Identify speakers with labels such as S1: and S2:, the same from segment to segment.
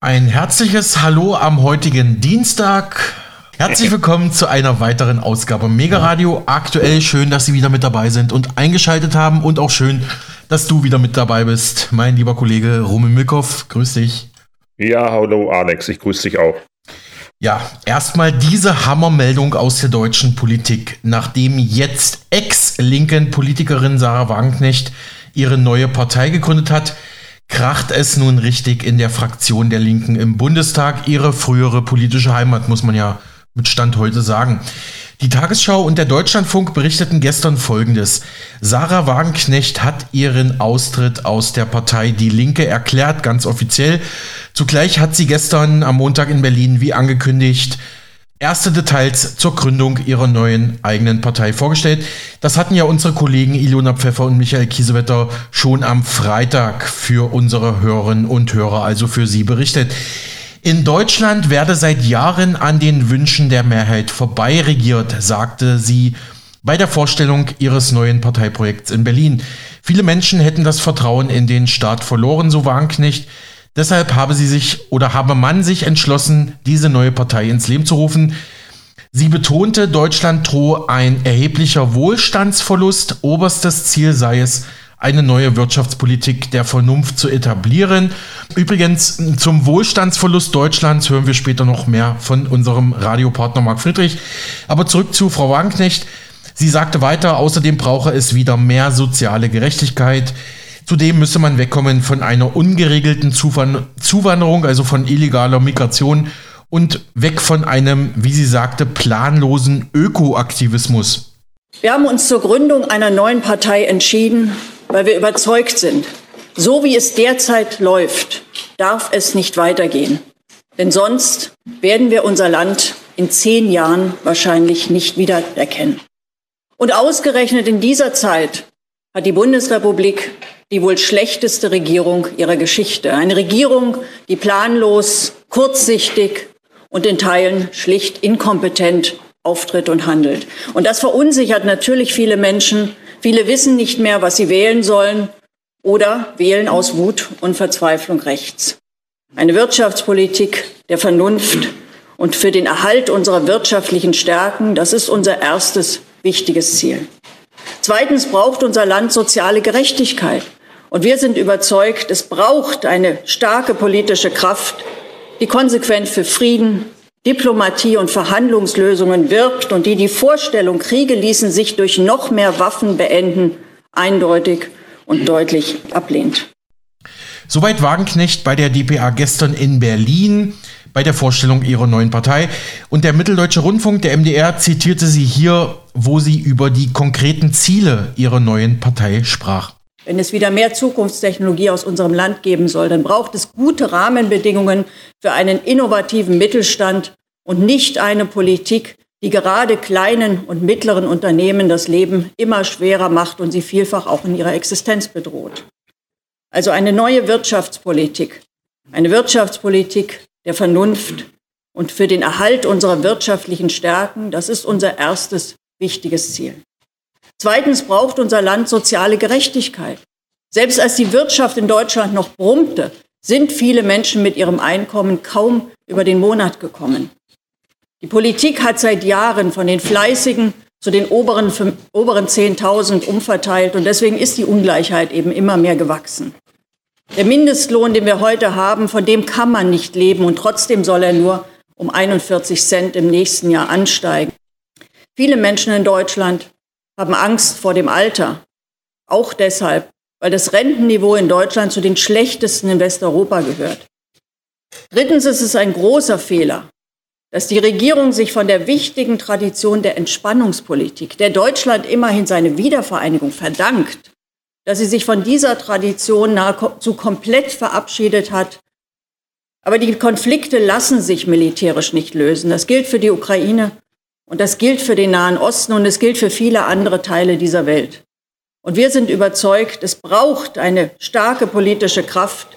S1: Ein herzliches Hallo am heutigen Dienstag. Herzlich willkommen zu einer weiteren Ausgabe Mega Radio. Aktuell schön, dass Sie wieder mit dabei sind und eingeschaltet haben und auch schön, dass du wieder mit dabei bist, mein lieber Kollege Roman Milkow. Grüß dich.
S2: Ja, hallo Alex, ich grüße dich auch.
S1: Ja, erstmal diese Hammermeldung aus der deutschen Politik, nachdem jetzt Ex-linken Politikerin Sarah Wagenknecht ihre neue Partei gegründet hat kracht es nun richtig in der Fraktion der Linken im Bundestag, ihre frühere politische Heimat, muss man ja mit Stand heute sagen. Die Tagesschau und der Deutschlandfunk berichteten gestern Folgendes. Sarah Wagenknecht hat ihren Austritt aus der Partei Die Linke erklärt, ganz offiziell. Zugleich hat sie gestern am Montag in Berlin, wie angekündigt, erste Details zur Gründung ihrer neuen eigenen Partei vorgestellt. Das hatten ja unsere Kollegen Ilona Pfeffer und Michael Kiesewetter schon am Freitag für unsere Hörerinnen und Hörer, also für Sie berichtet. In Deutschland werde seit Jahren an den Wünschen der Mehrheit vorbei regiert, sagte sie bei der Vorstellung ihres neuen Parteiprojekts in Berlin. Viele Menschen hätten das Vertrauen in den Staat verloren, so Wagenknecht. Deshalb habe sie sich oder habe man sich entschlossen, diese neue Partei ins Leben zu rufen. Sie betonte, Deutschland drohe ein erheblicher Wohlstandsverlust. Oberstes Ziel sei es, eine neue Wirtschaftspolitik der Vernunft zu etablieren. Übrigens, zum Wohlstandsverlust Deutschlands hören wir später noch mehr von unserem Radiopartner Marc Friedrich. Aber zurück zu Frau Wagenknecht. Sie sagte weiter, außerdem brauche es wieder mehr soziale Gerechtigkeit. Zudem müsse man wegkommen von einer ungeregelten Zuwanderung, also von illegaler Migration und weg von einem, wie sie sagte, planlosen Ökoaktivismus.
S3: Wir haben uns zur Gründung einer neuen Partei entschieden, weil wir überzeugt sind, so wie es derzeit läuft, darf es nicht weitergehen. Denn sonst werden wir unser Land in zehn Jahren wahrscheinlich nicht wiedererkennen. Und ausgerechnet in dieser Zeit hat die Bundesrepublik die wohl schlechteste Regierung ihrer Geschichte. Eine Regierung, die planlos, kurzsichtig und in Teilen schlicht inkompetent auftritt und handelt. Und das verunsichert natürlich viele Menschen. Viele wissen nicht mehr, was sie wählen sollen oder wählen aus Wut und Verzweiflung rechts. Eine Wirtschaftspolitik der Vernunft und für den Erhalt unserer wirtschaftlichen Stärken, das ist unser erstes wichtiges Ziel. Zweitens braucht unser Land soziale Gerechtigkeit. Und wir sind überzeugt, es braucht eine starke politische Kraft, die konsequent für Frieden, Diplomatie und Verhandlungslösungen wirbt und die die Vorstellung, Kriege ließen sich durch noch mehr Waffen beenden, eindeutig und deutlich ablehnt.
S1: Soweit Wagenknecht bei der DPA gestern in Berlin bei der Vorstellung ihrer neuen Partei. Und der Mitteldeutsche Rundfunk, der MDR, zitierte sie hier, wo sie über die konkreten Ziele ihrer neuen Partei sprach.
S3: Wenn es wieder mehr Zukunftstechnologie aus unserem Land geben soll, dann braucht es gute Rahmenbedingungen für einen innovativen Mittelstand und nicht eine Politik, die gerade kleinen und mittleren Unternehmen das Leben immer schwerer macht und sie vielfach auch in ihrer Existenz bedroht. Also eine neue Wirtschaftspolitik, eine Wirtschaftspolitik der Vernunft und für den Erhalt unserer wirtschaftlichen Stärken, das ist unser erstes wichtiges Ziel. Zweitens braucht unser Land soziale Gerechtigkeit. Selbst als die Wirtschaft in Deutschland noch brummte, sind viele Menschen mit ihrem Einkommen kaum über den Monat gekommen. Die Politik hat seit Jahren von den Fleißigen zu den oberen, oberen 10.000 umverteilt und deswegen ist die Ungleichheit eben immer mehr gewachsen. Der Mindestlohn, den wir heute haben, von dem kann man nicht leben und trotzdem soll er nur um 41 Cent im nächsten Jahr ansteigen. Viele Menschen in Deutschland haben Angst vor dem Alter. Auch deshalb, weil das Rentenniveau in Deutschland zu den schlechtesten in Westeuropa gehört. Drittens ist es ein großer Fehler, dass die Regierung sich von der wichtigen Tradition der Entspannungspolitik, der Deutschland immerhin seine Wiedervereinigung verdankt, dass sie sich von dieser Tradition nahezu komplett verabschiedet hat. Aber die Konflikte lassen sich militärisch nicht lösen. Das gilt für die Ukraine, und das gilt für den Nahen Osten und es gilt für viele andere Teile dieser Welt. Und wir sind überzeugt, es braucht eine starke politische Kraft,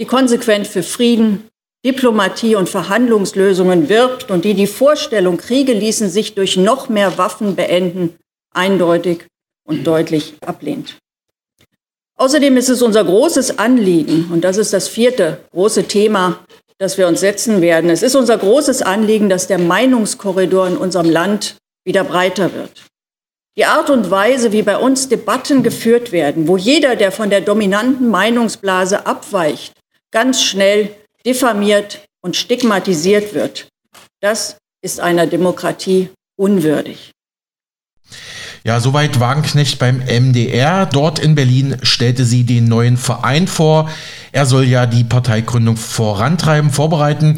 S3: die konsequent für Frieden, Diplomatie und Verhandlungslösungen wirbt und die die Vorstellung, Kriege ließen sich durch noch mehr Waffen beenden, eindeutig und deutlich ablehnt. Außerdem ist es unser großes Anliegen, und das ist das vierte große Thema das wir uns setzen werden. Es ist unser großes Anliegen, dass der Meinungskorridor in unserem Land wieder breiter wird. Die Art und Weise, wie bei uns Debatten geführt werden, wo jeder, der von der dominanten Meinungsblase abweicht, ganz schnell diffamiert und stigmatisiert wird, das ist einer Demokratie unwürdig.
S1: Ja, soweit Wagenknecht beim MDR. Dort in Berlin stellte sie den neuen Verein vor. Er soll ja die Parteigründung vorantreiben, vorbereiten.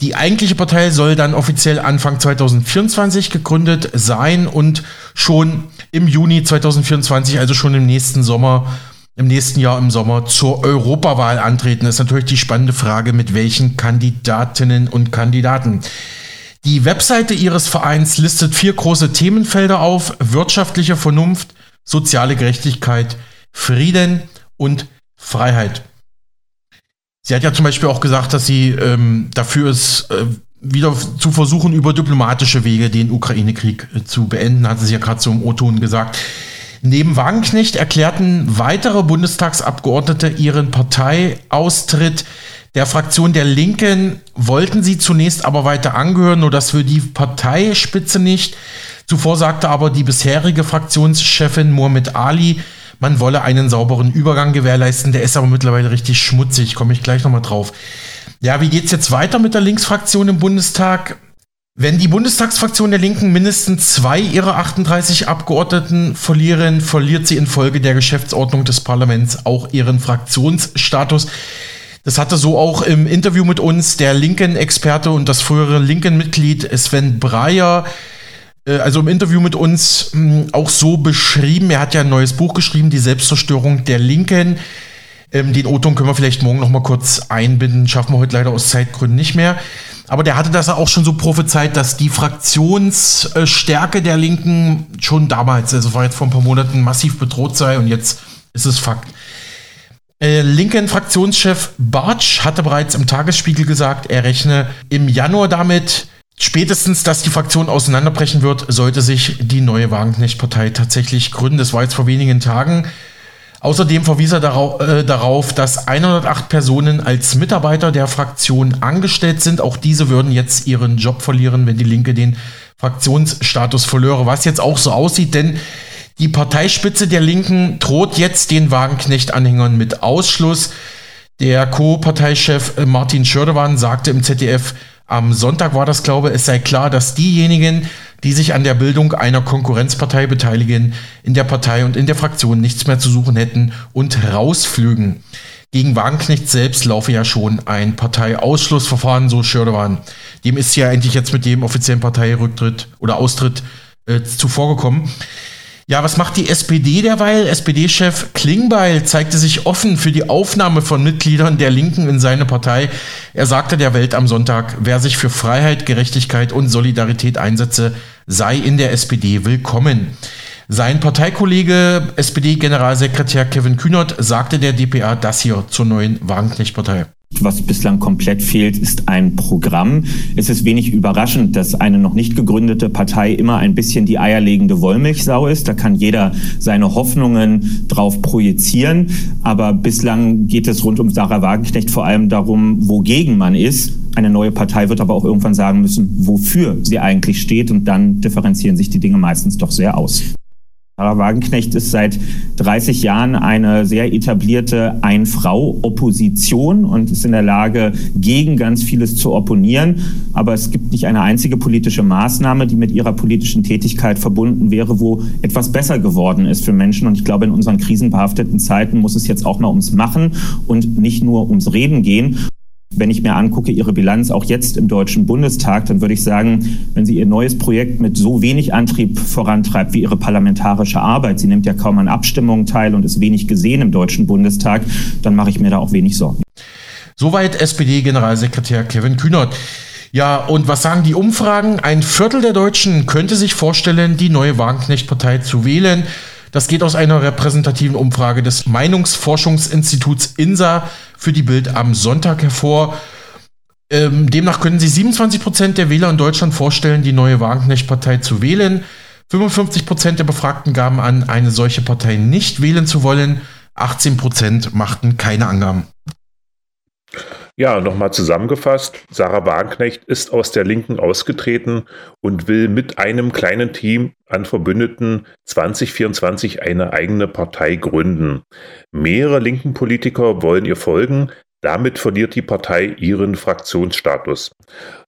S1: Die eigentliche Partei soll dann offiziell Anfang 2024 gegründet sein und schon im Juni 2024, also schon im nächsten Sommer, im nächsten Jahr im Sommer zur Europawahl antreten. Das ist natürlich die spannende Frage, mit welchen Kandidatinnen und Kandidaten. Die Webseite ihres Vereins listet vier große Themenfelder auf. Wirtschaftliche Vernunft, soziale Gerechtigkeit, Frieden und Freiheit. Sie hat ja zum Beispiel auch gesagt, dass sie ähm, dafür ist, äh, wieder zu versuchen, über diplomatische Wege den Ukraine-Krieg äh, zu beenden, hat sie ja gerade so im O-Ton gesagt. Neben Wagenknecht erklärten weitere Bundestagsabgeordnete ihren Parteiaustritt der Fraktion der Linken wollten sie zunächst aber weiter angehören, nur das für die Parteispitze nicht. Zuvor sagte aber die bisherige Fraktionschefin Mohamed Ali, man wolle einen sauberen Übergang gewährleisten. Der ist aber mittlerweile richtig schmutzig, komme ich gleich nochmal drauf. Ja, wie geht's jetzt weiter mit der Linksfraktion im Bundestag? Wenn die Bundestagsfraktion der Linken mindestens zwei ihrer 38 Abgeordneten verlieren, verliert sie infolge der Geschäftsordnung des Parlaments auch ihren Fraktionsstatus. Das hatte so auch im Interview mit uns der Linken-Experte und das frühere Linken-Mitglied Sven Breyer, äh, also im Interview mit uns hm, auch so beschrieben. Er hat ja ein neues Buch geschrieben, Die Selbstzerstörung der Linken. Ähm, den O-Ton können wir vielleicht morgen noch mal kurz einbinden. Schaffen wir heute leider aus Zeitgründen nicht mehr. Aber der hatte das auch schon so prophezeit, dass die Fraktionsstärke der Linken schon damals, also vor ein paar Monaten, massiv bedroht sei und jetzt ist es Fakt. Äh, linken Fraktionschef Bartsch hatte bereits im Tagesspiegel gesagt, er rechne im Januar damit, spätestens, dass die Fraktion auseinanderbrechen wird, sollte sich die neue Wagenknecht-Partei tatsächlich gründen. Das war jetzt vor wenigen Tagen. Außerdem verwies er darauf, äh, darauf, dass 108 Personen als Mitarbeiter der Fraktion angestellt sind. Auch diese würden jetzt ihren Job verlieren, wenn die Linke den Fraktionsstatus verlöre. Was jetzt auch so aussieht, denn die Parteispitze der Linken droht jetzt den Wagenknecht-Anhängern mit Ausschluss. Der Co-Parteichef Martin Schördewan sagte im ZDF, am Sonntag war das, glaube ich, es sei klar, dass diejenigen, die sich an der Bildung einer Konkurrenzpartei beteiligen, in der Partei und in der Fraktion nichts mehr zu suchen hätten und rausflügen. Gegen Wagenknecht selbst laufe ja schon ein Parteiausschlussverfahren, so Schördewan. Dem ist ja endlich jetzt mit dem offiziellen Parteirücktritt oder Austritt äh, zuvorgekommen. Ja, was macht die SPD derweil? SPD-Chef Klingbeil zeigte sich offen für die Aufnahme von Mitgliedern der Linken in seine Partei. Er sagte der Welt am Sonntag, wer sich für Freiheit, Gerechtigkeit und Solidarität einsetze, sei in der SPD willkommen. Sein Parteikollege, SPD-Generalsekretär Kevin Kühnert, sagte der DPA das hier zur neuen Wagenknecht-Partei.
S4: Was bislang komplett fehlt, ist ein Programm. Es ist wenig überraschend, dass eine noch nicht gegründete Partei immer ein bisschen die eierlegende Wollmilchsau ist. Da kann jeder seine Hoffnungen drauf projizieren. Aber bislang geht es rund um Sarah Wagenknecht vor allem darum, wogegen man ist. Eine neue Partei wird aber auch irgendwann sagen müssen, wofür sie eigentlich steht. Und dann differenzieren sich die Dinge meistens doch sehr aus. Sarah Wagenknecht ist seit 30 Jahren eine sehr etablierte Ein-Frau-Opposition und ist in der Lage, gegen ganz vieles zu opponieren. Aber es gibt nicht eine einzige politische Maßnahme, die mit ihrer politischen Tätigkeit verbunden wäre, wo etwas besser geworden ist für Menschen. Und ich glaube, in unseren krisenbehafteten Zeiten muss es jetzt auch mal ums Machen und nicht nur ums Reden gehen. Wenn ich mir angucke, Ihre Bilanz auch jetzt im Deutschen Bundestag, dann würde ich sagen, wenn Sie Ihr neues Projekt mit so wenig Antrieb vorantreibt wie Ihre parlamentarische Arbeit, sie nimmt ja kaum an Abstimmungen teil und ist wenig gesehen im Deutschen Bundestag, dann mache ich mir da auch wenig Sorgen.
S1: Soweit SPD-Generalsekretär Kevin Kühnert. Ja, und was sagen die Umfragen? Ein Viertel der Deutschen könnte sich vorstellen, die neue Wagenknecht-Partei zu wählen. Das geht aus einer repräsentativen Umfrage des Meinungsforschungsinstituts INSA für die Bild am Sonntag hervor. Ähm, demnach können sich 27 Prozent der Wähler in Deutschland vorstellen, die neue Wagenknecht-Partei zu wählen. 55 Prozent der Befragten gaben an, eine solche Partei nicht wählen zu wollen. 18 Prozent machten keine Angaben.
S2: Ja, nochmal zusammengefasst, Sarah Wagenknecht ist aus der Linken ausgetreten und will mit einem kleinen Team an Verbündeten 2024 eine eigene Partei gründen. Mehrere linken Politiker wollen ihr folgen, damit verliert die Partei ihren Fraktionsstatus.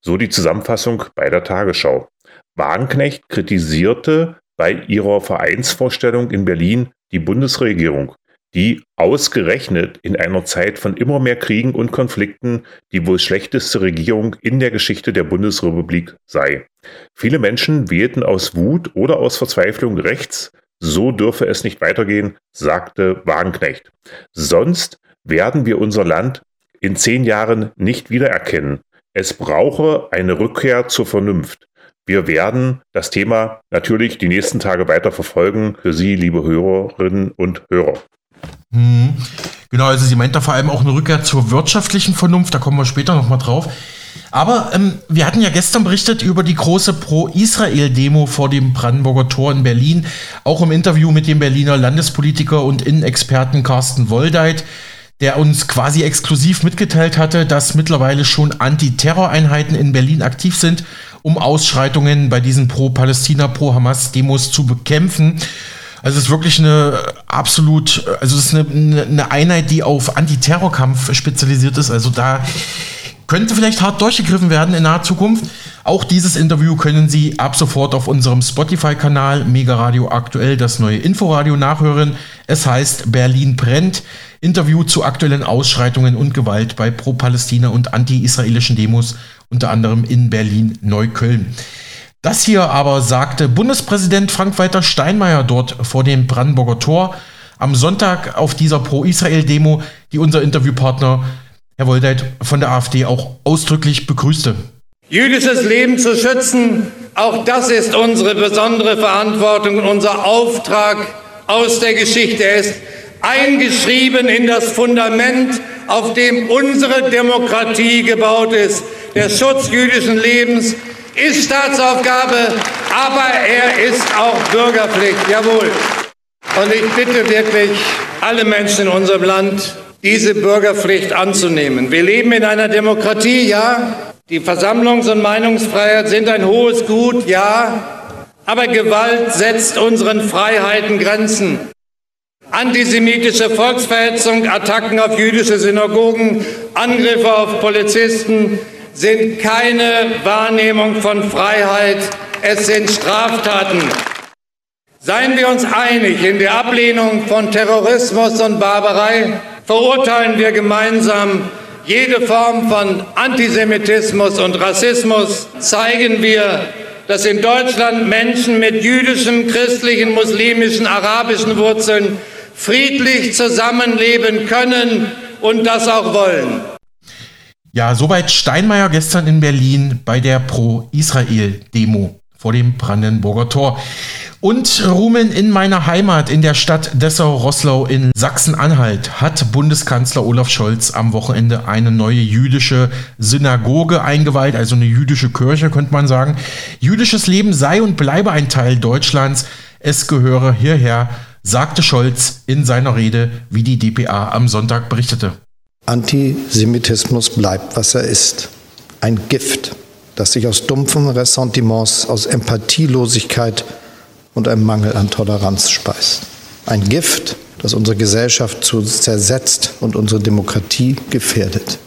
S2: So die Zusammenfassung bei der Tagesschau. Wagenknecht kritisierte bei ihrer Vereinsvorstellung in Berlin die Bundesregierung die ausgerechnet in einer Zeit von immer mehr Kriegen und Konflikten die wohl schlechteste Regierung in der Geschichte der Bundesrepublik sei. Viele Menschen wählten aus Wut oder aus Verzweiflung rechts, so dürfe es nicht weitergehen, sagte Wagenknecht. Sonst werden wir unser Land in zehn Jahren nicht wiedererkennen. Es brauche eine Rückkehr zur Vernunft. Wir werden das Thema natürlich die nächsten Tage weiter verfolgen für Sie, liebe Hörerinnen und Hörer.
S1: Hm. Genau, also sie meint da vor allem auch eine Rückkehr zur wirtschaftlichen Vernunft, da kommen wir später nochmal drauf. Aber ähm, wir hatten ja gestern berichtet über die große Pro-Israel-Demo vor dem Brandenburger Tor in Berlin, auch im Interview mit dem Berliner Landespolitiker und Innenexperten Carsten Woldeit, der uns quasi exklusiv mitgeteilt hatte, dass mittlerweile schon Antiterroreinheiten in Berlin aktiv sind, um Ausschreitungen bei diesen Pro-Palästina, Pro-Hamas-Demos zu bekämpfen. Also es ist wirklich eine absolut, also es ist eine, eine Einheit, die auf Antiterrorkampf spezialisiert ist. Also da könnte vielleicht hart durchgegriffen werden in naher Zukunft. Auch dieses Interview können Sie ab sofort auf unserem Spotify-Kanal Mega Radio aktuell das neue Inforadio nachhören. Es heißt Berlin brennt. Interview zu aktuellen Ausschreitungen und Gewalt bei pro-Palästina und anti-israelischen Demos, unter anderem in Berlin-Neukölln. Das hier aber sagte Bundespräsident Frank-Walter Steinmeier dort vor dem Brandenburger Tor am Sonntag auf dieser Pro-Israel-Demo, die unser Interviewpartner Herr Woldeit von der AfD auch ausdrücklich begrüßte.
S5: Jüdisches Leben zu schützen, auch das ist unsere besondere Verantwortung und unser Auftrag aus der Geschichte. Er ist eingeschrieben in das Fundament, auf dem unsere Demokratie gebaut ist. Der Schutz jüdischen Lebens ist Staatsaufgabe, aber er ist auch Bürgerpflicht. Jawohl. Und ich bitte wirklich alle Menschen in unserem Land, diese Bürgerpflicht anzunehmen. Wir leben in einer Demokratie, ja. Die Versammlungs- und Meinungsfreiheit sind ein hohes Gut, ja. Aber Gewalt setzt unseren Freiheiten Grenzen. Antisemitische Volksverhetzung, Attacken auf jüdische Synagogen, Angriffe auf Polizisten, sind keine Wahrnehmung von Freiheit, es sind Straftaten. Seien wir uns einig in der Ablehnung von Terrorismus und Barbarei, verurteilen wir gemeinsam jede Form von Antisemitismus und Rassismus, zeigen wir, dass in Deutschland Menschen mit jüdischen, christlichen, muslimischen, arabischen Wurzeln friedlich zusammenleben können und das auch wollen.
S1: Ja, soweit Steinmeier gestern in Berlin bei der Pro-Israel-Demo vor dem Brandenburger Tor. Und Rumen in meiner Heimat in der Stadt Dessau-Rosslau in Sachsen-Anhalt hat Bundeskanzler Olaf Scholz am Wochenende eine neue jüdische Synagoge eingeweiht, also eine jüdische Kirche, könnte man sagen. Jüdisches Leben sei und bleibe ein Teil Deutschlands. Es gehöre hierher, sagte Scholz in seiner Rede, wie die DPA am Sonntag berichtete.
S6: Antisemitismus bleibt, was er ist. Ein Gift, das sich aus dumpfen Ressentiments, aus Empathielosigkeit und einem Mangel an Toleranz speist. Ein Gift, das unsere Gesellschaft zersetzt und unsere Demokratie gefährdet.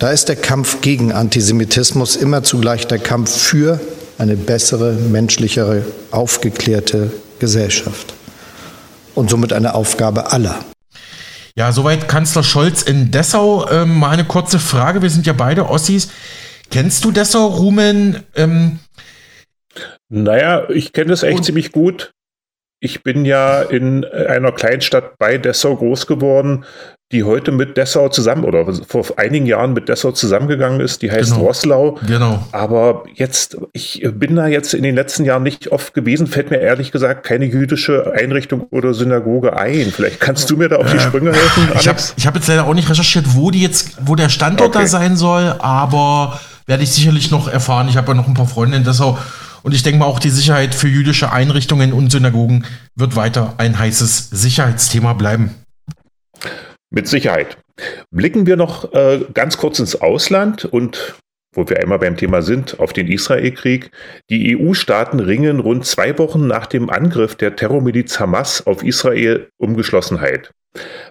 S6: Da ist der Kampf gegen Antisemitismus immer zugleich der Kampf für eine bessere, menschlichere, aufgeklärte Gesellschaft. Und somit eine Aufgabe aller.
S1: Ja, soweit Kanzler Scholz in Dessau. Ähm, mal eine kurze Frage. Wir sind ja beide Ossis. Kennst du Dessau, Rumen? Ähm
S2: naja, ich kenne das echt ziemlich gut. Ich bin ja in einer Kleinstadt bei Dessau groß geworden die heute mit Dessau zusammen oder vor einigen Jahren mit Dessau zusammengegangen ist. Die heißt genau. Roslau.
S1: Genau.
S2: Aber jetzt, ich bin da jetzt in den letzten Jahren nicht oft gewesen, fällt mir ehrlich gesagt keine jüdische Einrichtung oder Synagoge ein. Vielleicht kannst du mir da auf die Sprünge helfen.
S1: Alex? Ich habe ich hab jetzt leider auch nicht recherchiert, wo die jetzt, wo der Standort okay. da sein soll, aber werde ich sicherlich noch erfahren. Ich habe ja noch ein paar Freunde in Dessau. Und ich denke mal, auch die Sicherheit für jüdische Einrichtungen und Synagogen wird weiter ein heißes Sicherheitsthema bleiben.
S2: Mit Sicherheit. Blicken wir noch äh, ganz kurz ins Ausland und wo wir einmal beim Thema sind, auf den Israelkrieg. Die EU-Staaten ringen rund zwei Wochen nach dem Angriff der Terrormiliz Hamas auf Israel um Geschlossenheit.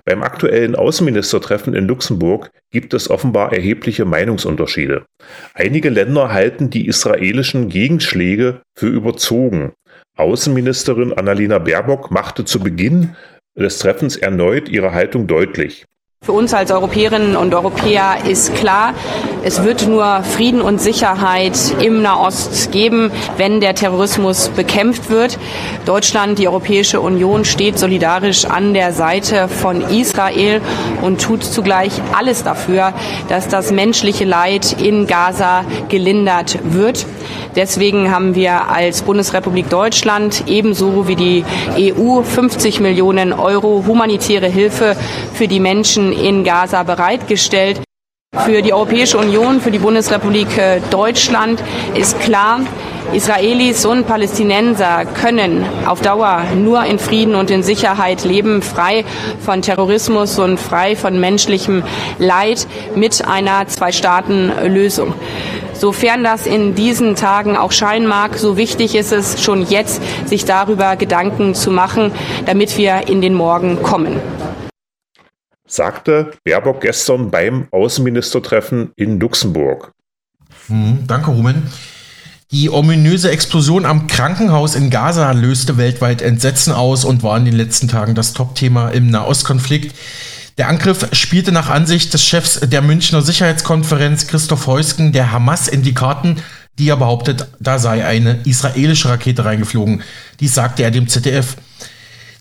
S2: Beim aktuellen Außenministertreffen in Luxemburg gibt es offenbar erhebliche Meinungsunterschiede. Einige Länder halten die israelischen Gegenschläge für überzogen. Außenministerin Annalena Baerbock machte zu Beginn des Treffens erneut ihre Haltung deutlich.
S7: Für uns als Europäerinnen und Europäer ist klar, es wird nur Frieden und Sicherheit im Nahost geben, wenn der Terrorismus bekämpft wird. Deutschland, die Europäische Union steht solidarisch an der Seite von Israel und tut zugleich alles dafür, dass das menschliche Leid in Gaza gelindert wird. Deswegen haben wir als Bundesrepublik Deutschland ebenso wie die EU 50 Millionen Euro humanitäre Hilfe für die Menschen in Gaza bereitgestellt. Für die Europäische Union, für die Bundesrepublik äh, Deutschland ist klar, Israelis und Palästinenser können auf Dauer nur in Frieden und in Sicherheit leben, frei von Terrorismus und frei von menschlichem Leid mit einer Zwei-Staaten-Lösung. Sofern das in diesen Tagen auch scheinen mag, so wichtig ist es schon jetzt, sich darüber Gedanken zu machen, damit wir in den Morgen kommen
S2: sagte Baerbock gestern beim Außenministertreffen in Luxemburg.
S1: Hm, danke, Rumen. Die ominöse Explosion am Krankenhaus in Gaza löste weltweit Entsetzen aus und war in den letzten Tagen das Topthema im Nahostkonflikt. Der Angriff spielte nach Ansicht des Chefs der Münchner Sicherheitskonferenz Christoph Heusken der Hamas in die Karten, die er behauptet, da sei eine israelische Rakete reingeflogen. Dies sagte er dem ZDF.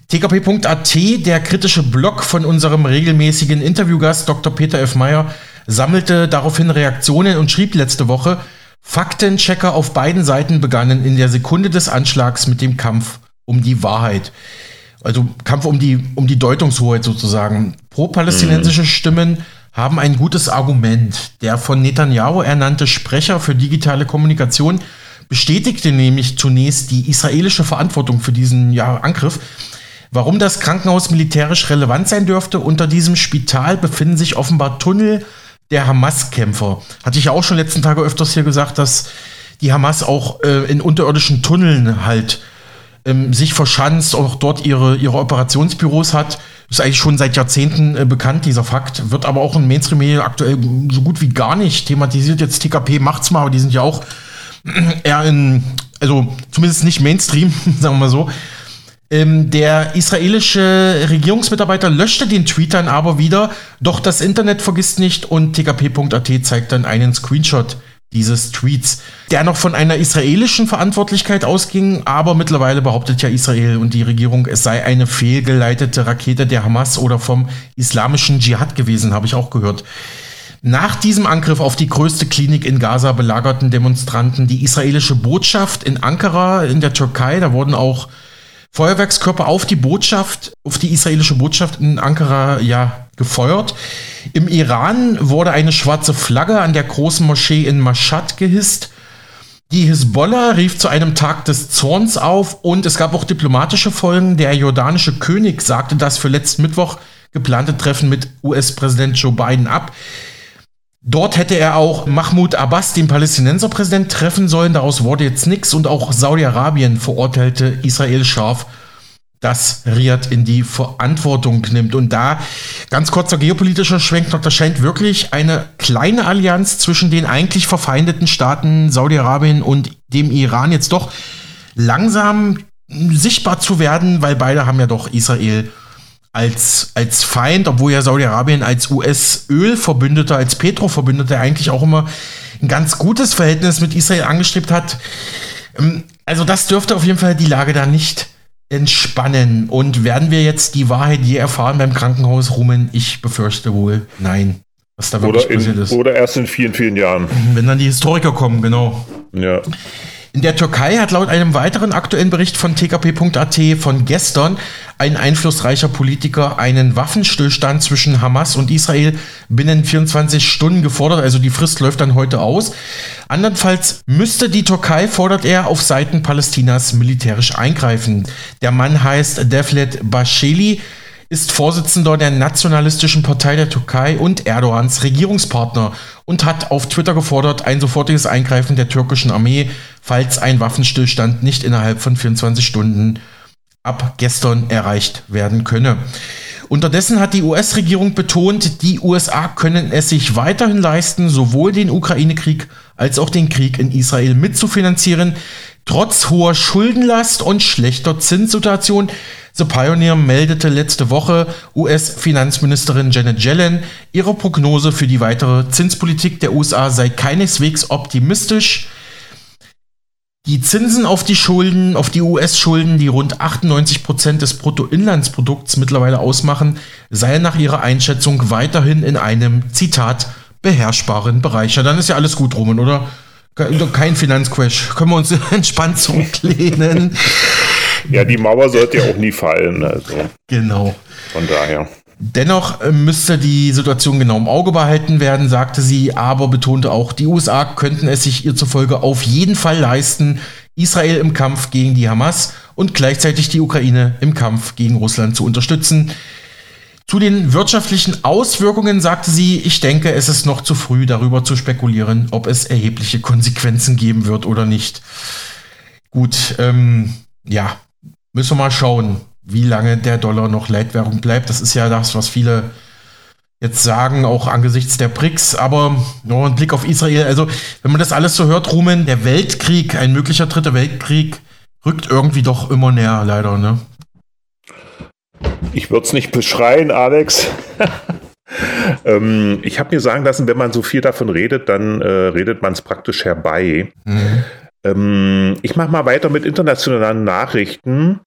S1: TKP.at, der kritische Blog von unserem regelmäßigen Interviewgast Dr. Peter F. Meyer, sammelte daraufhin Reaktionen und schrieb letzte Woche, Faktenchecker auf beiden Seiten begannen in der Sekunde des Anschlags mit dem Kampf um die Wahrheit. Also Kampf um die, um die Deutungshoheit sozusagen. Pro-palästinensische mhm. Stimmen haben ein gutes Argument. Der von Netanyahu ernannte Sprecher für digitale Kommunikation bestätigte nämlich zunächst die israelische Verantwortung für diesen ja, Angriff Warum das Krankenhaus militärisch relevant sein dürfte, unter diesem Spital befinden sich offenbar Tunnel der Hamas-Kämpfer. Hatte ich ja auch schon letzten Tage öfters hier gesagt, dass die Hamas auch äh, in unterirdischen Tunneln halt ähm, sich verschanzt, auch dort ihre, ihre Operationsbüros hat. Ist eigentlich schon seit Jahrzehnten äh, bekannt, dieser Fakt. Wird aber auch in Mainstream-Medien aktuell so gut wie gar nicht thematisiert. Jetzt TKP macht's mal, aber die sind ja auch eher in, also zumindest nicht Mainstream, sagen wir mal so. Ähm, der israelische Regierungsmitarbeiter löschte den Tweet dann aber wieder, doch das Internet vergisst nicht und tkp.at zeigt dann einen Screenshot dieses Tweets, der noch von einer israelischen Verantwortlichkeit ausging, aber mittlerweile behauptet ja Israel und die Regierung, es sei eine fehlgeleitete Rakete der Hamas oder vom islamischen Dschihad gewesen, habe ich auch gehört. Nach diesem Angriff auf die größte Klinik in Gaza belagerten Demonstranten die israelische Botschaft in Ankara in der Türkei. Da wurden auch Feuerwerkskörper auf die Botschaft, auf die israelische Botschaft in Ankara ja gefeuert. Im Iran wurde eine schwarze Flagge an der großen Moschee in Mashhad gehisst. Die Hisbollah rief zu einem Tag des Zorns auf und es gab auch diplomatische Folgen. Der jordanische König sagte das für letzten Mittwoch geplante Treffen mit US-Präsident Joe Biden ab. Dort hätte er auch Mahmoud Abbas, den Palästinenserpräsident, treffen sollen. Daraus wurde jetzt nichts. Und auch Saudi-Arabien verurteilte Israel scharf, dass Riyadh in die Verantwortung nimmt. Und da ganz kurzer geopolitischer Schwenk noch, da scheint wirklich eine kleine Allianz zwischen den eigentlich verfeindeten Staaten Saudi-Arabien und dem Iran jetzt doch langsam sichtbar zu werden, weil beide haben ja doch Israel als, als Feind, obwohl ja Saudi-Arabien als US-Ölverbündeter, als Petro-Verbündeter eigentlich auch immer ein ganz gutes Verhältnis mit Israel angestrebt hat. Ähm, also das dürfte auf jeden Fall die Lage da nicht entspannen. Und werden wir jetzt die Wahrheit je erfahren beim Krankenhaus Rumen? Ich befürchte wohl, nein.
S2: Was da wirklich oder passiert ist. Oder erst in vielen, vielen Jahren.
S1: Wenn dann die Historiker kommen, genau.
S2: Ja.
S1: In der Türkei hat laut einem weiteren aktuellen Bericht von tkp.at von gestern ein einflussreicher Politiker einen Waffenstillstand zwischen Hamas und Israel binnen 24 Stunden gefordert. Also die Frist läuft dann heute aus. Andernfalls müsste die Türkei, fordert er, auf Seiten Palästinas militärisch eingreifen. Der Mann heißt Devlet Basheli ist Vorsitzender der Nationalistischen Partei der Türkei und Erdogans Regierungspartner und hat auf Twitter gefordert, ein sofortiges Eingreifen der türkischen Armee, falls ein Waffenstillstand nicht innerhalb von 24 Stunden ab gestern erreicht werden könne. Unterdessen hat die US-Regierung betont, die USA können es sich weiterhin leisten, sowohl den Ukraine-Krieg als auch den Krieg in Israel mitzufinanzieren, trotz hoher Schuldenlast und schlechter Zinssituation. The Pioneer meldete letzte Woche US-Finanzministerin Janet Yellen, ihre Prognose für die weitere Zinspolitik der USA sei keineswegs optimistisch. Die Zinsen auf die Schulden, auf die US-Schulden, die rund 98 Prozent des Bruttoinlandsprodukts mittlerweile ausmachen, seien nach ihrer Einschätzung weiterhin in einem, Zitat, beherrschbaren Bereich. Ja, dann ist ja alles gut, Roman, oder? Kein Finanzcrash. Können wir uns entspannt zurücklehnen.
S2: Ja, die Mauer sollte ja auch nie fallen. Also.
S1: Genau.
S2: Von daher.
S1: Dennoch äh, müsste die Situation genau im Auge behalten werden, sagte sie, aber betonte auch, die USA könnten es sich ihr zufolge auf jeden Fall leisten, Israel im Kampf gegen die Hamas und gleichzeitig die Ukraine im Kampf gegen Russland zu unterstützen. Zu den wirtschaftlichen Auswirkungen sagte sie, ich denke, es ist noch zu früh darüber zu spekulieren, ob es erhebliche Konsequenzen geben wird oder nicht. Gut, ähm, ja, müssen wir mal schauen wie lange der Dollar noch Leitwährung bleibt. Das ist ja das, was viele jetzt sagen, auch angesichts der BRICS. Aber nur ein Blick auf Israel. Also, wenn man das alles so hört, Rumen, der Weltkrieg, ein möglicher dritter Weltkrieg, rückt irgendwie doch immer näher, leider, ne?
S2: Ich würde es nicht beschreien, Alex. ähm, ich habe mir sagen lassen, wenn man so viel davon redet, dann äh, redet man es praktisch herbei. Mhm. Ähm, ich mache mal weiter mit internationalen Nachrichten.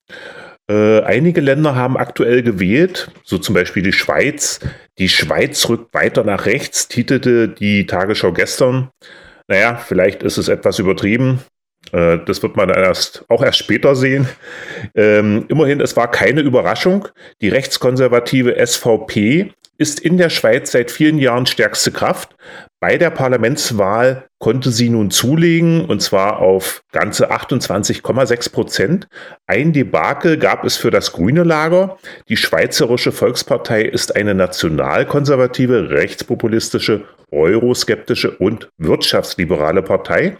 S2: Äh, einige Länder haben aktuell gewählt, so zum Beispiel die Schweiz. Die Schweiz rückt weiter nach rechts, titelte die Tagesschau gestern. Naja, vielleicht ist es etwas übertrieben. Äh, das wird man erst, auch erst später sehen. Ähm, immerhin, es war keine Überraschung. Die rechtskonservative SVP ist in der Schweiz seit vielen Jahren stärkste Kraft. Bei der Parlamentswahl konnte sie nun zulegen, und zwar auf ganze 28,6 Prozent. Ein Debakel gab es für das grüne Lager. Die Schweizerische Volkspartei ist eine nationalkonservative, rechtspopulistische, euroskeptische und wirtschaftsliberale Partei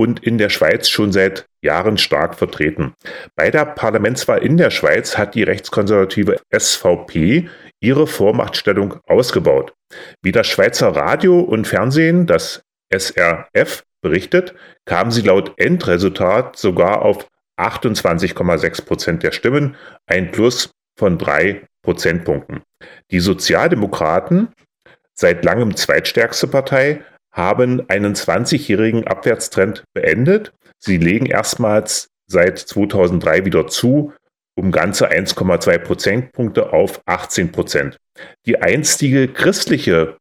S2: und in der Schweiz schon seit Jahren stark vertreten. Bei der Parlamentswahl in der Schweiz hat die rechtskonservative SVP ihre Vormachtstellung ausgebaut. Wie das Schweizer Radio und Fernsehen, das SRF, berichtet, kamen sie laut Endresultat sogar auf 28,6 Prozent der Stimmen, ein Plus von drei Prozentpunkten. Die Sozialdemokraten, seit langem zweitstärkste Partei, haben einen 20-jährigen Abwärtstrend beendet. Sie legen erstmals seit 2003 wieder zu um ganze 1,2 Prozentpunkte auf 18 Prozent. Die einstige christliche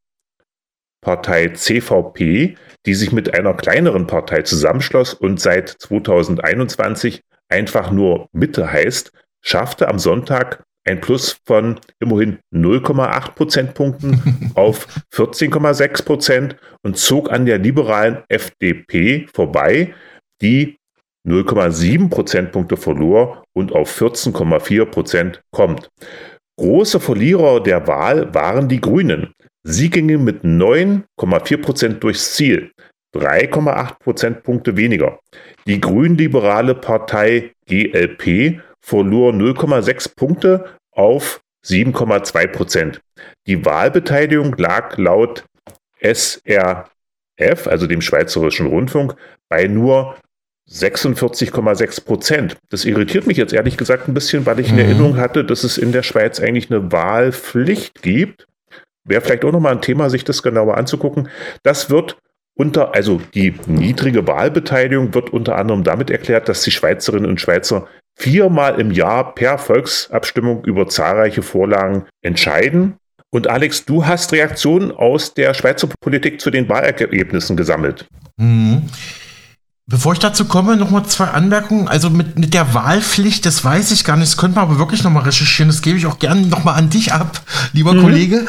S2: Partei CVP, die sich mit einer kleineren Partei zusammenschloss und seit 2021 einfach nur Mitte heißt, schaffte am Sonntag ein Plus von immerhin 0,8 Prozentpunkten auf 14,6 Prozent und zog an der liberalen FDP vorbei, die 0,7 Prozentpunkte verlor und auf 14,4 Prozent kommt. Große Verlierer der Wahl waren die Grünen. Sie gingen mit 9,4 Prozent durchs Ziel, 3,8 Prozentpunkte weniger. Die grünliberale Partei GLP verlor 0,6 Punkte auf 7,2 Prozent. Die Wahlbeteiligung lag laut SRF, also dem Schweizerischen Rundfunk, bei nur 46,6 Prozent. Das irritiert mich jetzt ehrlich gesagt ein bisschen, weil ich in mhm. Erinnerung hatte, dass es in der Schweiz eigentlich eine Wahlpflicht gibt. Wäre vielleicht auch nochmal ein Thema, sich das genauer anzugucken. Das wird unter, also die niedrige Wahlbeteiligung wird unter anderem damit erklärt, dass die Schweizerinnen und Schweizer viermal im Jahr per Volksabstimmung über zahlreiche Vorlagen entscheiden. Und Alex, du hast Reaktionen aus der Schweizer Politik zu den Wahlergebnissen gesammelt.
S1: Mhm. Bevor ich dazu komme, nochmal zwei Anmerkungen. Also mit, mit der Wahlpflicht, das weiß ich gar nicht. Das könnte man aber wirklich nochmal recherchieren. Das gebe ich auch gerne nochmal an dich ab, lieber mhm. Kollege.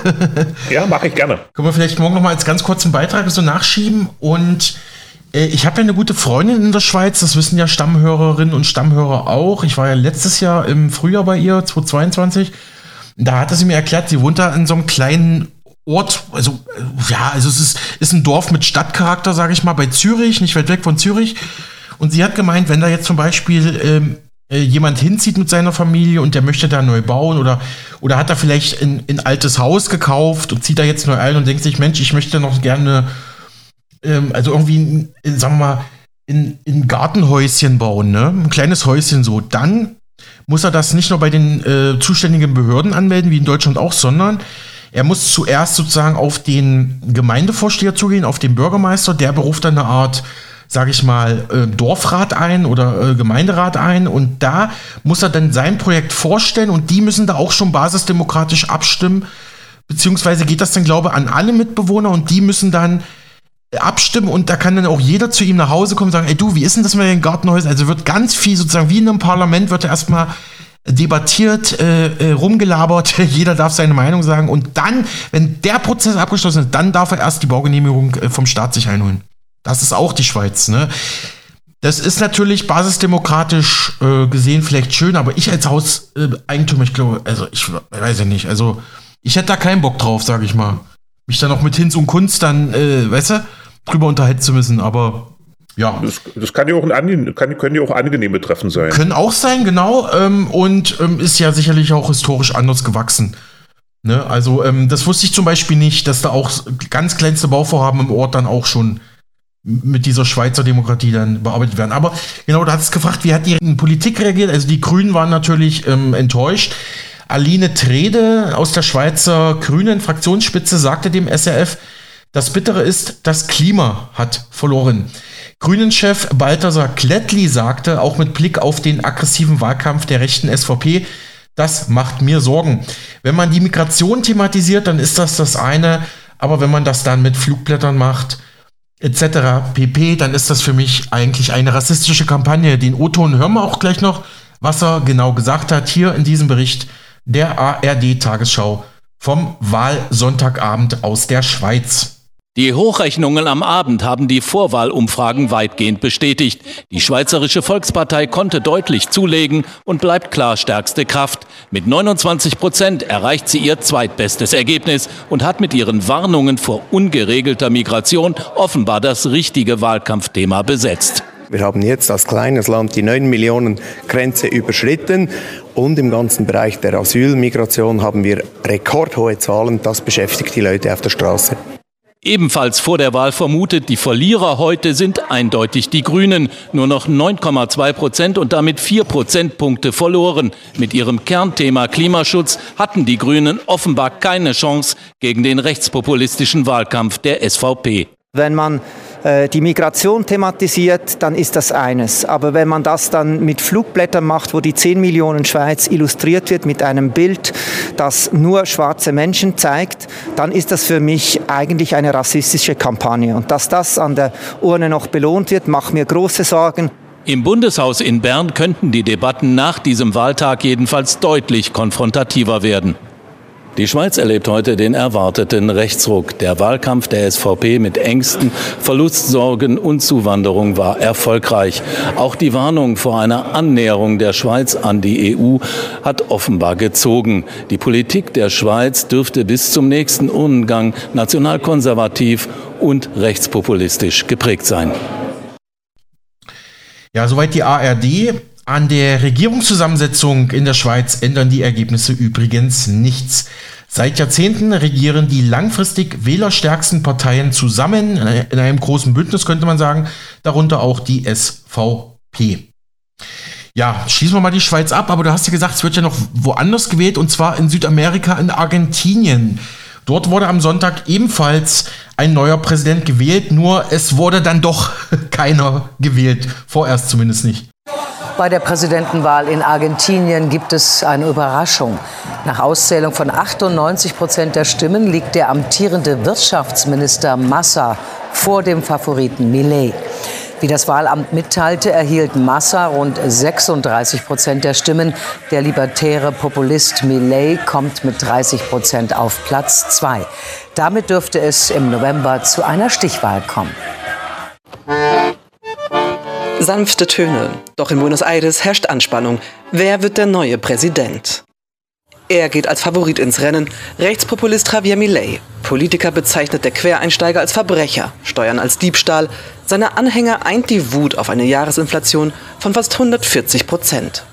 S2: Ja, mache ich gerne.
S1: Können wir vielleicht morgen nochmal als ganz kurzen Beitrag so nachschieben. Und ich habe ja eine gute Freundin in der Schweiz. Das wissen ja Stammhörerinnen und Stammhörer auch. Ich war ja letztes Jahr im Frühjahr bei ihr, 2022. Da hatte sie mir erklärt, sie wohnt da in so einem kleinen Ort, also ja, also es ist, ist ein Dorf mit Stadtcharakter, sage ich mal, bei Zürich, nicht weit weg von Zürich. Und sie hat gemeint, wenn da jetzt zum Beispiel ähm, äh, jemand hinzieht mit seiner Familie und der möchte da neu bauen oder, oder hat er vielleicht ein, ein altes Haus gekauft und zieht da jetzt neu ein und denkt sich, Mensch, ich möchte noch gerne, ähm, also irgendwie, in, sagen wir mal, in, in Gartenhäuschen bauen, ne? Ein kleines Häuschen so. Dann muss er das nicht nur bei den äh, zuständigen Behörden anmelden, wie in Deutschland auch, sondern er muss zuerst sozusagen auf den Gemeindevorsteher zugehen, auf den Bürgermeister, der beruft dann eine Art sage ich mal, äh, Dorfrat ein oder äh, Gemeinderat ein und da muss er dann sein Projekt vorstellen und die müssen da auch schon basisdemokratisch abstimmen, beziehungsweise geht das dann, glaube ich, an alle Mitbewohner und die müssen dann abstimmen und da kann dann auch jeder zu ihm nach Hause kommen und sagen, ey du, wie ist denn das mit den Gartenhäusern? Also wird ganz viel sozusagen wie in einem Parlament wird er erstmal debattiert, äh, äh, rumgelabert, jeder darf seine Meinung sagen und dann, wenn der Prozess abgeschlossen ist, dann darf er erst die Baugenehmigung äh, vom Staat sich einholen. Das ist auch die Schweiz, ne? Das ist natürlich basisdemokratisch äh, gesehen vielleicht schön, aber ich als Hauseigentümer, ich glaube, also ich weiß ja nicht, also ich hätte da keinen Bock drauf, sage ich mal. Mich dann auch mit Hinz und Kunst dann, äh, weißt du, drüber unterhalten zu müssen, aber ja.
S2: Das, das kann ja auch ein kann, können ja auch angenehme Treffen sein.
S1: Können auch sein, genau. Ähm, und ähm, ist ja sicherlich auch historisch anders gewachsen. Ne? Also, ähm, das wusste ich zum Beispiel nicht, dass da auch ganz kleinste Bauvorhaben im Ort dann auch schon mit dieser Schweizer Demokratie dann bearbeitet werden. Aber genau, da hat es gefragt, wie hat die Politik reagiert? Also die Grünen waren natürlich ähm, enttäuscht. Aline Trede aus der Schweizer Grünen Fraktionsspitze sagte dem SRF, das Bittere ist, das Klima hat verloren. Grünen-Chef Balthasar Klettli sagte, auch mit Blick auf den aggressiven Wahlkampf der rechten SVP, das macht mir Sorgen. Wenn man die Migration thematisiert, dann ist das das eine, aber wenn man das dann mit Flugblättern macht, etc. pp., dann ist das für mich eigentlich eine rassistische Kampagne. Den O-Ton hören wir auch gleich noch, was er genau gesagt hat, hier in diesem Bericht der ARD-Tagesschau vom Wahlsonntagabend aus der Schweiz.
S8: Die Hochrechnungen am Abend haben die Vorwahlumfragen weitgehend bestätigt. Die Schweizerische Volkspartei konnte deutlich zulegen und bleibt klar stärkste Kraft. Mit 29 Prozent erreicht sie ihr zweitbestes Ergebnis und hat mit ihren Warnungen vor ungeregelter Migration offenbar das richtige Wahlkampfthema besetzt.
S9: Wir haben jetzt als kleines Land die 9 Millionen Grenze überschritten und im ganzen Bereich der Asylmigration haben wir rekordhohe Zahlen. Das beschäftigt die Leute auf der Straße.
S8: Ebenfalls vor der Wahl vermutet, die Verlierer heute sind eindeutig die Grünen. Nur noch 9,2 Prozent und damit vier Prozentpunkte verloren. Mit ihrem Kernthema Klimaschutz hatten die Grünen offenbar keine Chance gegen den rechtspopulistischen Wahlkampf der SVP.
S10: Wenn man die Migration thematisiert, dann ist das eines. Aber wenn man das dann mit Flugblättern macht, wo die 10 Millionen Schweiz illustriert wird mit einem Bild, das nur schwarze Menschen zeigt, dann ist das für mich eigentlich eine rassistische Kampagne. Und dass das an der Urne noch belohnt wird, macht mir große Sorgen.
S8: Im Bundeshaus in Bern könnten die Debatten nach diesem Wahltag jedenfalls deutlich konfrontativer werden. Die Schweiz erlebt heute den erwarteten Rechtsruck. Der Wahlkampf der SVP mit Ängsten, Verlustsorgen und Zuwanderung war erfolgreich. Auch die Warnung vor einer Annäherung der Schweiz an die EU hat offenbar gezogen. Die Politik der Schweiz dürfte bis zum nächsten Urnengang nationalkonservativ und rechtspopulistisch geprägt sein.
S1: Ja, soweit die ARD. An der Regierungszusammensetzung in der Schweiz ändern die Ergebnisse übrigens nichts. Seit Jahrzehnten regieren die langfristig wählerstärksten Parteien zusammen in einem großen Bündnis, könnte man sagen, darunter auch die SVP. Ja, schließen wir mal die Schweiz ab, aber du hast ja gesagt, es wird ja noch woanders gewählt und zwar in Südamerika, in Argentinien. Dort wurde am Sonntag ebenfalls ein neuer Präsident gewählt, nur es wurde dann doch keiner gewählt, vorerst zumindest nicht.
S11: Bei der Präsidentenwahl in Argentinien gibt es eine Überraschung. Nach Auszählung von 98 Prozent der Stimmen liegt der amtierende Wirtschaftsminister Massa vor dem Favoriten Millet. Wie das Wahlamt mitteilte, erhielt Massa rund 36 Prozent der Stimmen. Der libertäre Populist Millet kommt mit 30 Prozent auf Platz zwei. Damit dürfte es im November zu einer Stichwahl kommen.
S12: Sanfte Töne. Doch in Buenos Aires herrscht Anspannung. Wer wird der neue Präsident? Er geht als Favorit ins Rennen. Rechtspopulist Javier Milei. Politiker bezeichnet der Quereinsteiger als Verbrecher, Steuern als Diebstahl. Seine Anhänger eint die Wut auf eine Jahresinflation von fast 140 Prozent.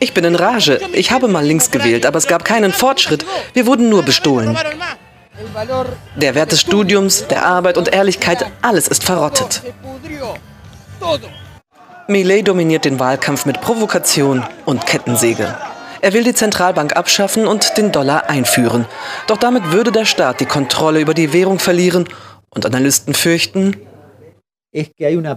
S12: Ich bin in Rage. Ich habe mal links gewählt, aber es gab keinen Fortschritt. Wir wurden nur bestohlen. Der Wert des Studiums, der Arbeit und Ehrlichkeit, alles ist verrottet. Millet dominiert den Wahlkampf mit Provokation und Kettensäge. Er will die Zentralbank abschaffen und den Dollar einführen. Doch damit würde der Staat die Kontrolle über die Währung verlieren und Analysten fürchten,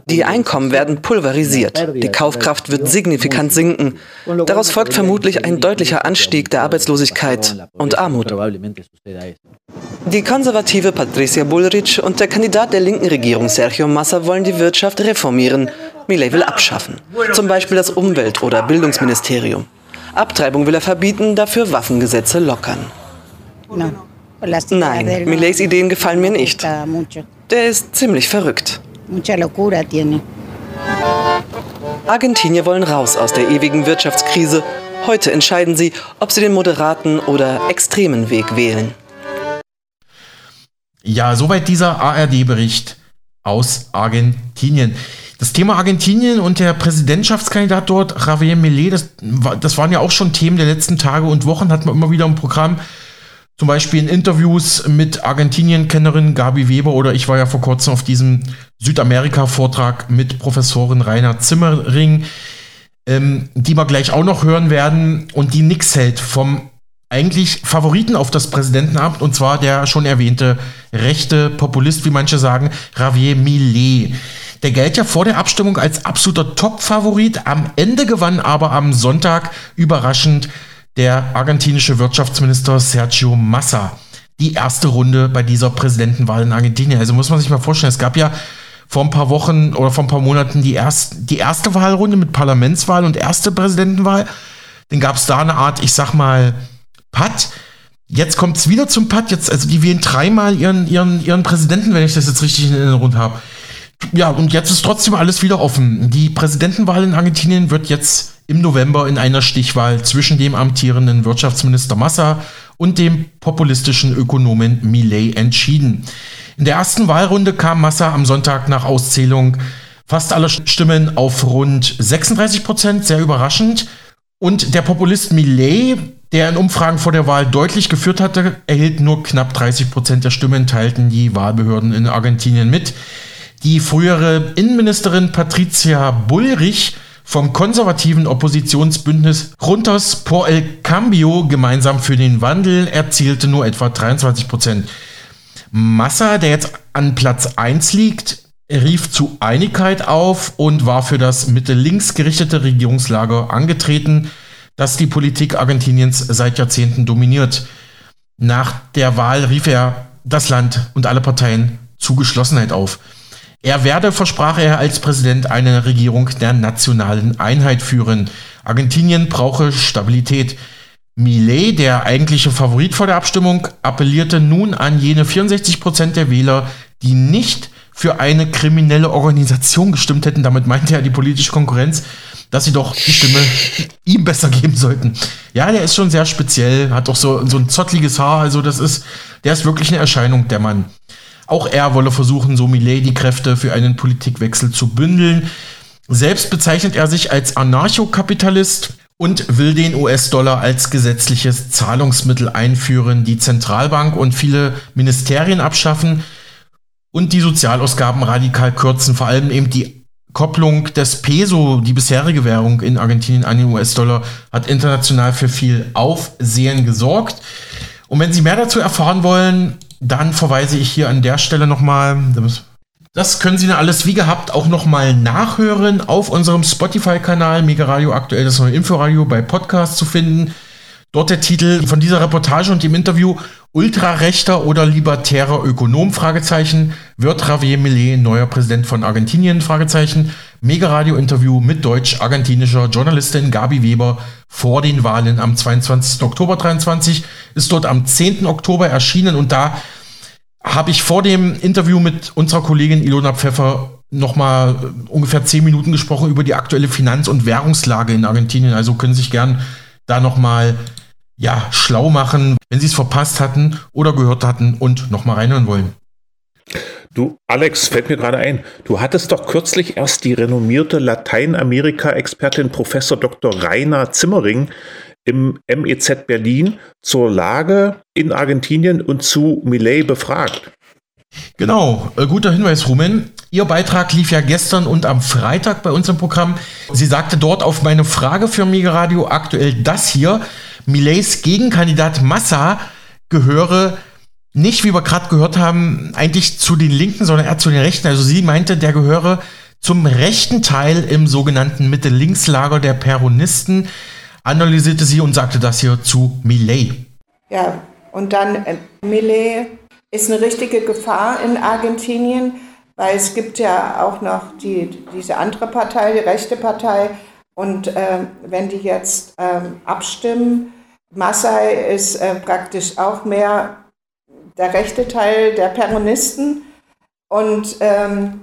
S12: die Einkommen werden pulverisiert, die Kaufkraft wird signifikant sinken. Daraus folgt vermutlich ein deutlicher Anstieg der Arbeitslosigkeit und Armut. Die konservative Patricia Bullrich und der Kandidat der linken Regierung Sergio Massa wollen die Wirtschaft reformieren. Millet will abschaffen, zum Beispiel das Umwelt- oder Bildungsministerium. Abtreibung will er verbieten, dafür Waffengesetze lockern. Nein, Millets Ideen gefallen mir nicht. Der ist ziemlich verrückt. Argentinier wollen raus aus der ewigen Wirtschaftskrise. Heute entscheiden sie, ob sie den moderaten oder extremen Weg wählen.
S1: Ja, soweit dieser ARD-Bericht aus Argentinien. Das Thema Argentinien und der Präsidentschaftskandidat dort, Javier Millet, das, das waren ja auch schon Themen der letzten Tage und Wochen, hatten wir immer wieder im Programm. Zum Beispiel in Interviews mit Argentinien-Kennerin Gabi Weber oder ich war ja vor kurzem auf diesem Südamerika-Vortrag mit Professorin Rainer Zimmering, ähm, die wir gleich auch noch hören werden und die nix hält vom eigentlich Favoriten auf das Präsidentenamt und zwar der schon erwähnte rechte Populist, wie manche sagen, Javier Millet. Der galt ja vor der Abstimmung als absoluter Top-Favorit. Am Ende gewann aber am Sonntag überraschend der argentinische Wirtschaftsminister Sergio Massa die erste Runde bei dieser Präsidentenwahl in Argentinien. Also muss man sich mal vorstellen, es gab ja vor ein paar Wochen oder vor ein paar Monaten die, erst, die erste Wahlrunde mit Parlamentswahl und erste Präsidentenwahl. Dann gab es da eine Art, ich sag mal, Patt. Jetzt kommt es wieder zum Patt. Jetzt, also die wählen dreimal ihren, ihren, ihren Präsidenten, wenn ich das jetzt richtig in Erinnerung habe. Ja, und jetzt ist trotzdem alles wieder offen. Die Präsidentenwahl in Argentinien wird jetzt im November in einer Stichwahl zwischen dem amtierenden Wirtschaftsminister Massa und dem populistischen Ökonomen Millet entschieden. In der ersten Wahlrunde kam Massa am Sonntag nach Auszählung fast aller Stimmen auf rund 36 Prozent, sehr überraschend. Und der Populist Millet, der in Umfragen vor der Wahl deutlich geführt hatte, erhielt nur knapp 30 Prozent der Stimmen, teilten die Wahlbehörden in Argentinien mit. Die frühere Innenministerin Patricia Bullrich vom konservativen Oppositionsbündnis Juntos por el Cambio gemeinsam für den Wandel erzielte nur etwa 23 Prozent. Massa, der jetzt an Platz 1 liegt, rief zu Einigkeit auf und war für das Mitte-Links gerichtete Regierungslager angetreten, das die Politik Argentiniens seit Jahrzehnten dominiert. Nach der Wahl rief er das Land und alle Parteien zu Geschlossenheit auf. Er werde, versprach er als Präsident, eine Regierung der nationalen Einheit führen. Argentinien brauche Stabilität. Millet, der eigentliche Favorit vor der Abstimmung, appellierte nun an jene 64 Prozent der Wähler, die nicht für eine kriminelle Organisation gestimmt hätten. Damit meinte er die politische Konkurrenz, dass sie doch die Stimme ihm besser geben sollten. Ja, der ist schon sehr speziell, hat doch so, so ein zottliges Haar, also das ist, der ist wirklich eine Erscheinung, der Mann. Auch er wolle versuchen, so Millet die Kräfte für einen Politikwechsel zu bündeln. Selbst bezeichnet er sich als Anarchokapitalist und will den US-Dollar als gesetzliches Zahlungsmittel einführen, die Zentralbank und viele Ministerien abschaffen und die Sozialausgaben radikal kürzen, vor allem eben die Kopplung des Peso, die bisherige Währung in Argentinien an den US-Dollar, hat international für viel Aufsehen gesorgt. Und wenn Sie mehr dazu erfahren wollen, dann verweise ich hier an der Stelle nochmal. Das können Sie dann alles wie gehabt auch nochmal nachhören auf unserem Spotify-Kanal Mega Radio aktuell das neue Inforadio bei Podcast zu finden. Dort der Titel von dieser Reportage und dem Interview Ultrarechter oder libertärer Ökonom? Fragezeichen. Wird Javier Millet neuer Präsident von Argentinien? Fragezeichen. Mega-Radio-Interview mit deutsch-argentinischer Journalistin Gabi Weber vor den Wahlen am 22. Oktober 23 ist dort am 10. Oktober erschienen und da habe ich vor dem Interview mit unserer Kollegin Ilona Pfeffer nochmal ungefähr zehn Minuten gesprochen über die aktuelle Finanz- und Währungslage in Argentinien. Also können Sie sich gern da nochmal ja, schlau machen, wenn sie es verpasst hatten oder gehört hatten und nochmal reinhören wollen.
S2: Du, Alex, fällt mir gerade ein, du hattest doch kürzlich erst die renommierte Lateinamerika-Expertin Professor Dr. Rainer Zimmering im MEZ Berlin zur Lage in Argentinien und zu Millet befragt.
S1: Genau, äh, guter Hinweis, Rumen. Ihr Beitrag lief ja gestern und am Freitag bei uns im Programm. Sie sagte dort auf meine Frage für Mega Radio aktuell das hier. Millets Gegenkandidat Massa gehöre nicht, wie wir gerade gehört haben, eigentlich zu den Linken, sondern eher zu den Rechten. Also sie meinte, der gehöre zum rechten Teil im sogenannten Mitte-Links-Lager der Peronisten, analysierte sie und sagte das hier zu Millet.
S13: Ja, und dann äh, Millet ist eine richtige Gefahr in Argentinien, weil es gibt ja auch noch die, diese andere Partei, die rechte Partei. Und äh, wenn die jetzt äh, abstimmen, Massai ist praktisch auch mehr der rechte Teil der Peronisten. Und ähm,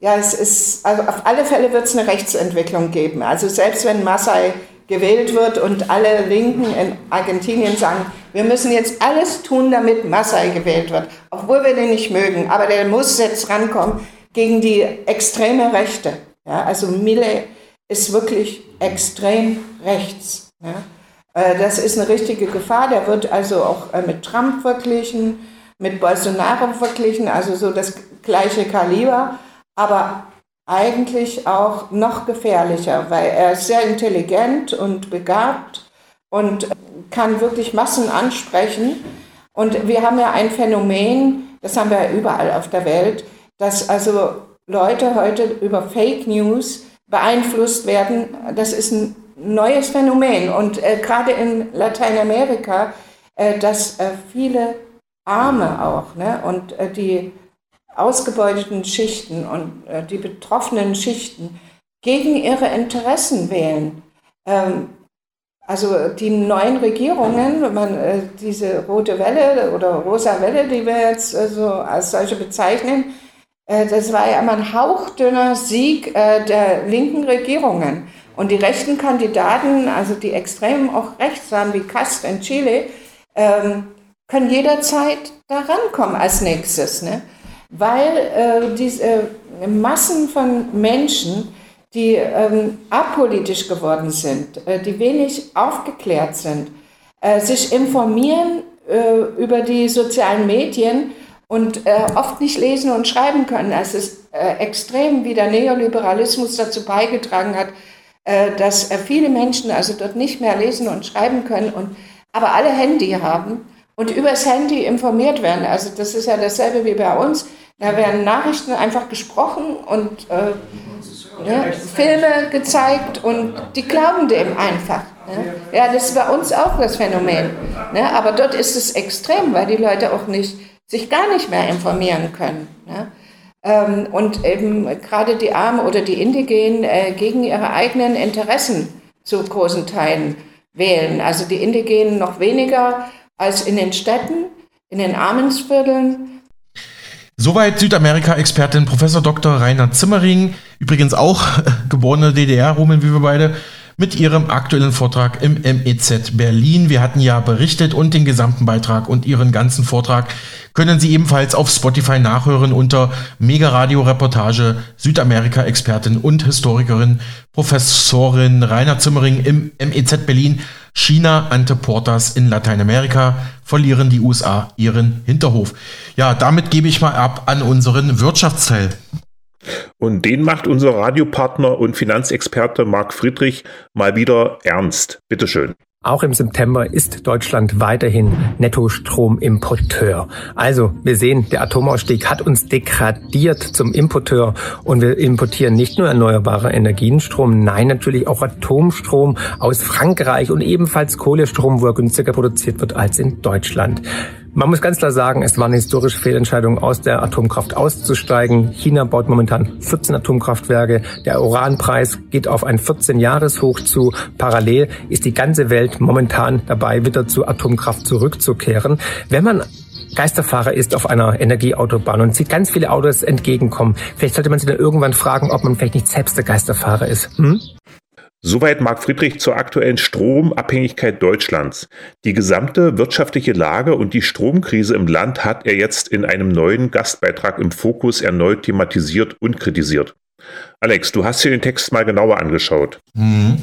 S13: ja, es ist, also auf alle Fälle wird es eine Rechtsentwicklung geben. Also selbst wenn Massai gewählt wird und alle Linken in Argentinien sagen, wir müssen jetzt alles tun, damit Massai gewählt wird, obwohl wir den nicht mögen, aber der muss jetzt rankommen gegen die extreme Rechte. Ja, also Mille ist wirklich extrem rechts. Ja. Äh, das ist eine richtige Gefahr. Der wird also auch äh, mit Trump verglichen, mit Bolsonaro verglichen, also so das gleiche Kaliber, aber eigentlich auch noch gefährlicher, weil er ist sehr intelligent und begabt und kann wirklich Massen ansprechen. Und wir haben ja ein Phänomen, das haben wir ja überall auf der Welt, dass also Leute heute über Fake News beeinflusst werden. Das ist ein neues Phänomen. Und äh, gerade in Lateinamerika, äh, dass äh, viele Arme auch ne, und äh, die ausgebeuteten Schichten und äh, die betroffenen Schichten gegen ihre Interessen wählen. Ähm, also die neuen Regierungen, man äh, diese rote Welle oder rosa Welle, die wir jetzt so als solche bezeichnen, das war ja immer ein hauchdünner Sieg äh, der linken Regierungen. Und die rechten Kandidaten, also die Extremen auch rechts waren, wie Cast in Chile, ähm, können jederzeit da rankommen als nächstes. Ne? weil äh, diese äh, Massen von Menschen, die ähm, apolitisch geworden sind, äh, die wenig aufgeklärt sind, äh, sich informieren äh, über die sozialen Medien und äh, oft nicht lesen und schreiben können. Es ist extrem, wie der Neoliberalismus dazu beigetragen hat, dass viele Menschen also dort nicht mehr lesen und schreiben können und aber alle Handy haben und übers Handy informiert werden. Also das ist ja dasselbe wie bei uns. Da werden Nachrichten einfach gesprochen und äh, ja, Filme gezeigt und die glauben dem einfach. Ne? Ja, das ist bei uns auch das Phänomen. Ne? Aber dort ist es extrem, weil die Leute auch nicht, sich gar nicht mehr informieren können. Ne? Ähm, und eben gerade die Armen oder die Indigenen äh, gegen ihre eigenen Interessen zu großen Teilen wählen. Also die Indigenen noch weniger als in den Städten, in den Armensvierteln
S1: Soweit Südamerika-Expertin Professor Dr. Rainer Zimmering, übrigens auch geborene DDR-Rumen wie wir beide, mit ihrem aktuellen Vortrag im MEZ Berlin. Wir hatten ja berichtet und den gesamten Beitrag und ihren ganzen Vortrag können Sie ebenfalls auf Spotify nachhören unter Mega Radio Reportage Südamerika-Expertin und Historikerin Professorin Rainer Zimmering im MEZ Berlin China ante Portas in Lateinamerika verlieren die USA ihren Hinterhof. Ja, damit gebe ich mal ab an unseren Wirtschaftsteil.
S2: Und den macht unser Radiopartner und Finanzexperte Marc Friedrich mal wieder ernst. Bitteschön.
S14: Auch im September ist Deutschland weiterhin Nettostromimporteur. Also wir sehen, der Atomausstieg hat uns degradiert zum Importeur und wir importieren nicht nur erneuerbare Energienstrom, nein natürlich auch Atomstrom aus Frankreich und ebenfalls Kohlestrom, wo er günstiger produziert wird als in Deutschland. Man muss ganz klar sagen, es war eine historische Fehlentscheidung, aus der Atomkraft auszusteigen. China baut momentan 14 Atomkraftwerke. Der Uranpreis geht auf ein 14-Jahres-Hoch zu. Parallel ist die ganze Welt momentan dabei, wieder zu Atomkraft zurückzukehren. Wenn man Geisterfahrer ist auf einer Energieautobahn und sieht ganz viele Autos entgegenkommen, vielleicht sollte man sich dann irgendwann fragen, ob man vielleicht nicht selbst der Geisterfahrer ist. Hm?
S2: Soweit Marc Friedrich zur aktuellen Stromabhängigkeit Deutschlands. Die gesamte wirtschaftliche Lage und die Stromkrise im Land hat er jetzt in einem neuen Gastbeitrag im Fokus erneut thematisiert und kritisiert. Alex, du hast dir den Text mal genauer angeschaut.
S1: Mhm.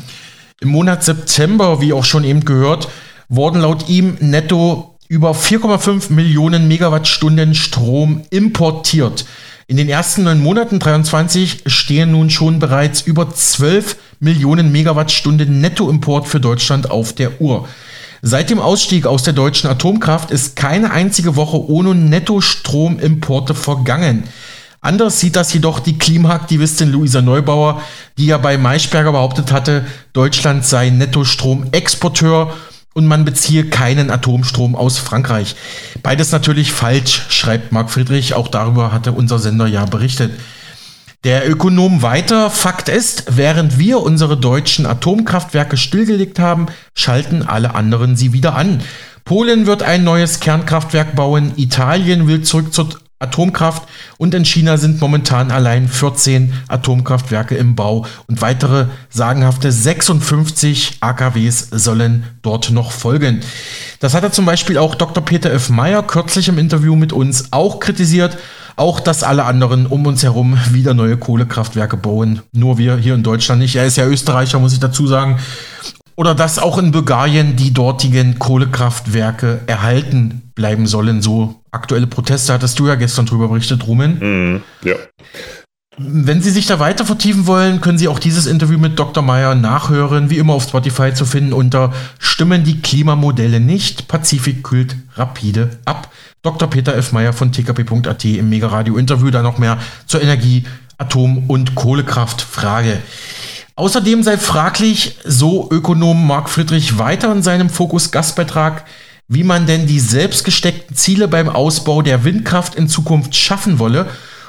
S1: Im Monat September, wie auch schon eben gehört, wurden laut ihm netto über 4,5 Millionen Megawattstunden Strom importiert. In den ersten neun Monaten 23 stehen nun schon bereits über 12 Millionen Megawattstunden Nettoimport für Deutschland auf der Uhr. Seit dem Ausstieg aus der deutschen Atomkraft ist keine einzige Woche ohne Nettostromimporte vergangen. Anders sieht das jedoch die Klimaaktivistin Luisa Neubauer, die ja bei Maischberger behauptet hatte, Deutschland sei Nettostromexporteur und man beziehe keinen Atomstrom aus Frankreich. Beides natürlich falsch, schreibt Marc Friedrich. Auch darüber hatte unser Sender ja berichtet. Der Ökonom weiter, Fakt ist, während wir unsere deutschen Atomkraftwerke stillgelegt haben, schalten alle anderen sie wieder an. Polen wird ein neues Kernkraftwerk bauen, Italien will zurück zur Atomkraft und in China sind momentan allein 14 Atomkraftwerke im Bau und weitere sagenhafte 56 AKWs sollen dort noch folgen. Das hat er zum Beispiel auch Dr. Peter F. Meyer kürzlich im Interview mit uns auch kritisiert. Auch, dass alle anderen um uns herum wieder neue Kohlekraftwerke bauen. Nur wir hier in Deutschland nicht. Er ist ja Österreicher, muss ich dazu sagen. Oder dass auch in Bulgarien die dortigen Kohlekraftwerke erhalten bleiben sollen. So aktuelle Proteste hattest du ja gestern drüber berichtet, Rumen.
S2: Mhm, ja.
S1: Wenn Sie sich da weiter vertiefen wollen, können Sie auch dieses Interview mit Dr. Meyer nachhören, wie immer auf Spotify zu finden unter Stimmen die Klimamodelle nicht. Pazifik kühlt rapide ab. Dr. Peter F. Meyer von tkp.at im Mega Radio Interview da noch mehr zur Energie, Atom- und Kohlekraftfrage. Außerdem sei fraglich, so Ökonom Marc Friedrich weiter in seinem Fokus Gastbeitrag, wie man denn die selbstgesteckten Ziele beim Ausbau der Windkraft in Zukunft schaffen wolle.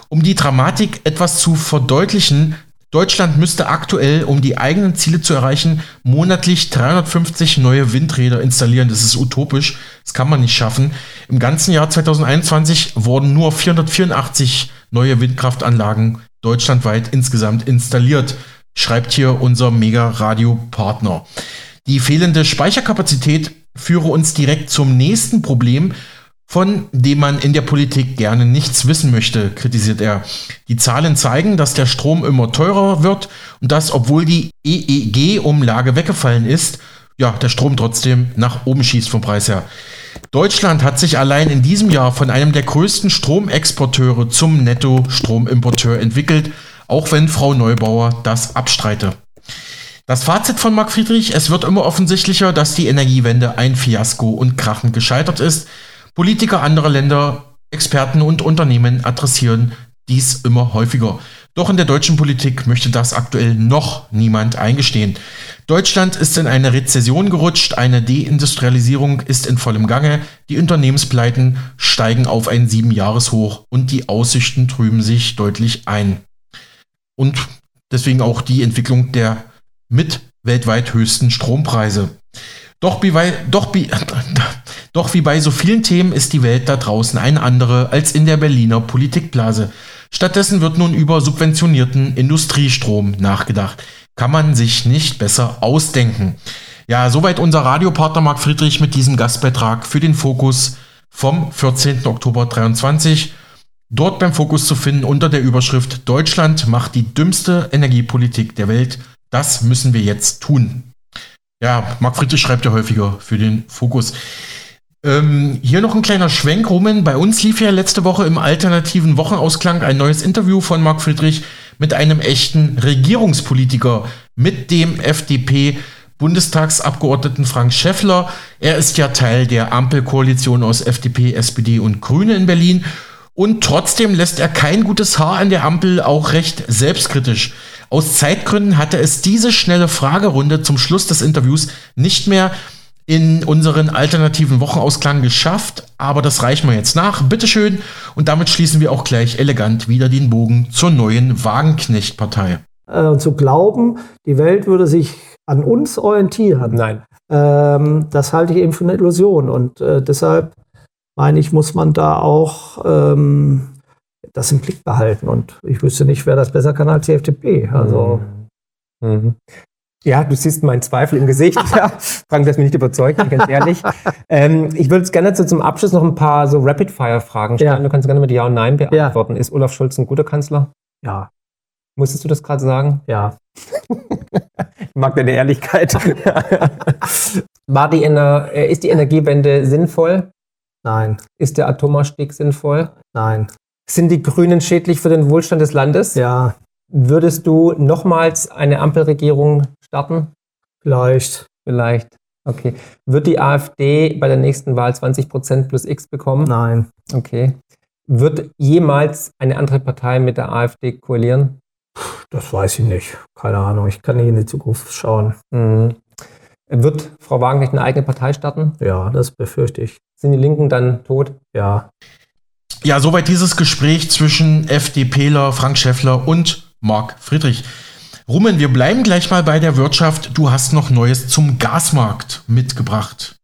S1: Um die Dramatik etwas zu verdeutlichen, Deutschland müsste aktuell, um die eigenen Ziele zu erreichen, monatlich 350 neue Windräder installieren. Das ist utopisch, das kann man nicht schaffen. Im ganzen Jahr 2021 wurden nur 484 neue Windkraftanlagen deutschlandweit insgesamt installiert schreibt hier unser Mega-Radio-Partner. Die fehlende Speicherkapazität führe uns direkt zum nächsten Problem, von dem man in der Politik gerne nichts wissen möchte, kritisiert er. Die Zahlen zeigen, dass der Strom immer teurer wird und dass, obwohl die EEG-Umlage weggefallen ist, ja, der Strom trotzdem nach oben schießt vom Preis her. Deutschland hat sich allein in diesem Jahr von einem der größten Stromexporteure zum Netto-Stromimporteur entwickelt auch wenn Frau Neubauer das abstreite. Das Fazit von Marc Friedrich, es wird immer offensichtlicher, dass die Energiewende ein Fiasko und krachend gescheitert ist. Politiker anderer Länder, Experten und Unternehmen adressieren dies immer häufiger. Doch in der deutschen Politik möchte das aktuell noch niemand eingestehen. Deutschland ist in eine Rezession gerutscht, eine Deindustrialisierung ist in vollem Gange, die Unternehmenspleiten steigen auf ein Siebenjahreshoch und die Aussichten trüben sich deutlich ein und deswegen auch die Entwicklung der mit weltweit höchsten Strompreise. Doch doch, wie, doch wie bei so vielen Themen ist die Welt da draußen eine andere als in der Berliner Politikblase. Stattdessen wird nun über subventionierten Industriestrom nachgedacht. Kann man sich nicht besser ausdenken. Ja, soweit unser Radiopartner Marc Friedrich mit diesem Gastbeitrag für den Fokus vom 14. Oktober 23. Dort beim Fokus zu finden unter der Überschrift Deutschland macht die dümmste Energiepolitik der Welt. Das müssen wir jetzt tun. Ja, Marc Friedrich schreibt ja häufiger für den Fokus. Ähm, hier noch ein kleiner Schwenk, Roman. Bei uns lief ja letzte Woche im alternativen Wochenausklang ein neues Interview von Marc Friedrich mit einem echten Regierungspolitiker, mit dem FDP. Bundestagsabgeordneten Frank Schäffler. Er ist ja Teil der Ampelkoalition aus FDP, SPD und Grüne in Berlin und trotzdem lässt er kein gutes Haar an der Ampel, auch recht selbstkritisch. Aus Zeitgründen hatte es diese schnelle Fragerunde zum Schluss des Interviews nicht mehr in unseren alternativen Wochenausklang geschafft, aber das reichen wir jetzt nach. Bitteschön. Und damit schließen wir auch gleich elegant wieder den Bogen zur neuen Wagenknecht-Partei.
S15: Äh, zu glauben, die Welt würde sich an uns orientieren.
S14: Nein.
S15: Ähm, das halte ich eben für eine Illusion. Und äh, deshalb meine ich, muss man da auch ähm, das im Blick behalten. Und ich wüsste nicht, wer das besser kann als die FDP. Also.
S14: Mhm. Ja, du siehst meinen Zweifel im Gesicht. Ja, Frank, das mich nicht überzeugt, ganz ehrlich. ähm, ich würde gerne so zum Abschluss noch ein paar so Rapid-Fire-Fragen stellen. Ja. Du kannst gerne mit Ja und Nein beantworten. Ja. Ist Olaf Scholz ein guter Kanzler?
S15: Ja.
S14: Musstest du das gerade sagen?
S15: Ja.
S14: ich mag deine Ehrlichkeit. War die Ener äh, ist die Energiewende sinnvoll?
S15: Nein.
S14: Ist der Atomausstieg sinnvoll?
S15: Nein.
S14: Sind die Grünen schädlich für den Wohlstand des Landes?
S15: Ja.
S14: Würdest du nochmals eine Ampelregierung starten?
S15: Vielleicht.
S14: Vielleicht. Okay. Wird die AfD bei der nächsten Wahl 20% plus X bekommen?
S15: Nein.
S14: Okay. Wird jemals eine andere Partei mit der AfD koalieren?
S15: Das weiß ich nicht. Keine Ahnung. Ich kann nicht in die Zukunft schauen.
S14: Mhm. Wird Frau Wagenknecht eine eigene Partei starten?
S15: Ja, das befürchte ich.
S14: Sind die Linken dann tot?
S15: Ja.
S1: Ja, soweit dieses Gespräch zwischen FDPler Frank Schäffler und Marc Friedrich. Rumen, wir bleiben gleich mal bei der Wirtschaft. Du hast noch Neues zum Gasmarkt mitgebracht.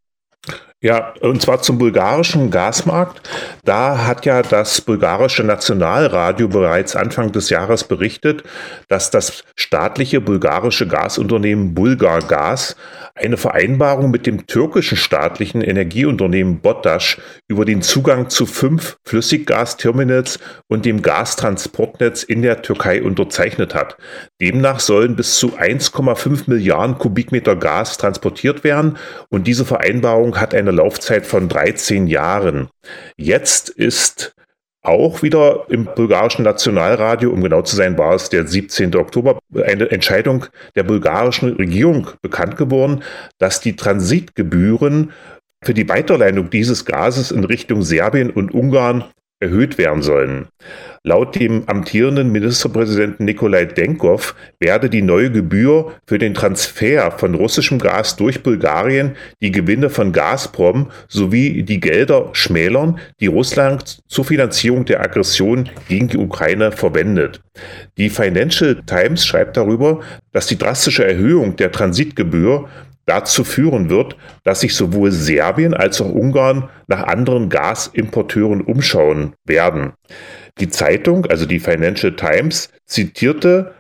S2: Ja, und zwar zum bulgarischen Gasmarkt. Da hat ja das bulgarische Nationalradio bereits Anfang des Jahres berichtet, dass das staatliche bulgarische Gasunternehmen Bulgargas eine Vereinbarung mit dem türkischen staatlichen Energieunternehmen Bottasch über den Zugang zu fünf Flüssiggasterminals und dem Gastransportnetz in der Türkei unterzeichnet hat. Demnach sollen bis zu 1,5 Milliarden Kubikmeter Gas transportiert werden und diese Vereinbarung hat eine Laufzeit von 13 Jahren. Jetzt ist auch wieder im bulgarischen Nationalradio, um genau zu sein, war es der 17. Oktober, eine Entscheidung der bulgarischen Regierung bekannt geworden, dass die Transitgebühren für die Weiterleitung dieses Gases in Richtung Serbien und Ungarn erhöht werden sollen. Laut dem amtierenden Ministerpräsidenten Nikolai Denkov werde die neue Gebühr für den Transfer von russischem Gas durch Bulgarien die Gewinne von Gazprom sowie die Gelder schmälern, die Russland zur Finanzierung der Aggression gegen die Ukraine verwendet. Die Financial Times schreibt darüber, dass die drastische Erhöhung der Transitgebühr dazu führen wird, dass sich sowohl Serbien als auch Ungarn nach anderen Gasimporteuren umschauen werden. Die Zeitung, also die Financial Times, zitierte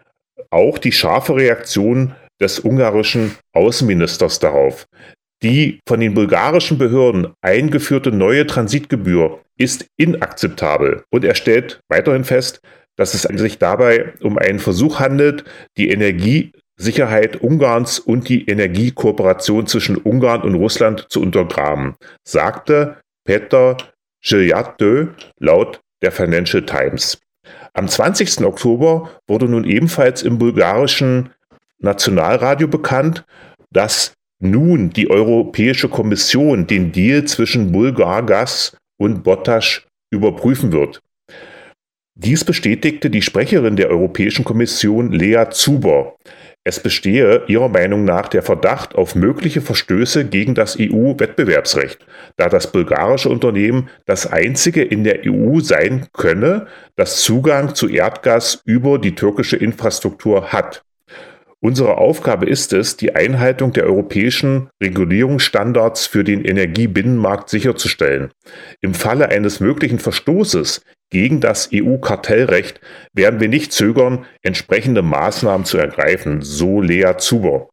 S2: auch die scharfe Reaktion des ungarischen Außenministers darauf. Die von den bulgarischen Behörden eingeführte neue Transitgebühr ist inakzeptabel und er stellt weiterhin fest, dass es sich dabei um einen Versuch handelt, die Energie Sicherheit Ungarns und die Energiekooperation zwischen Ungarn und Russland zu untergraben, sagte Peter Gilyatö laut der Financial Times. Am 20. Oktober wurde nun ebenfalls im bulgarischen Nationalradio bekannt, dass nun die Europäische Kommission den Deal zwischen Bulgargas und Bottasch überprüfen wird. Dies bestätigte die Sprecherin der Europäischen Kommission Lea Zuber. Es bestehe ihrer Meinung nach der Verdacht auf mögliche Verstöße gegen das EU-Wettbewerbsrecht, da das bulgarische Unternehmen das einzige in der EU sein könne, das Zugang zu Erdgas über die türkische Infrastruktur hat. Unsere Aufgabe ist es, die Einhaltung der europäischen Regulierungsstandards für den Energiebinnenmarkt sicherzustellen. Im Falle eines möglichen Verstoßes gegen das EU-Kartellrecht werden wir nicht zögern, entsprechende Maßnahmen zu ergreifen, so Lea Zuber.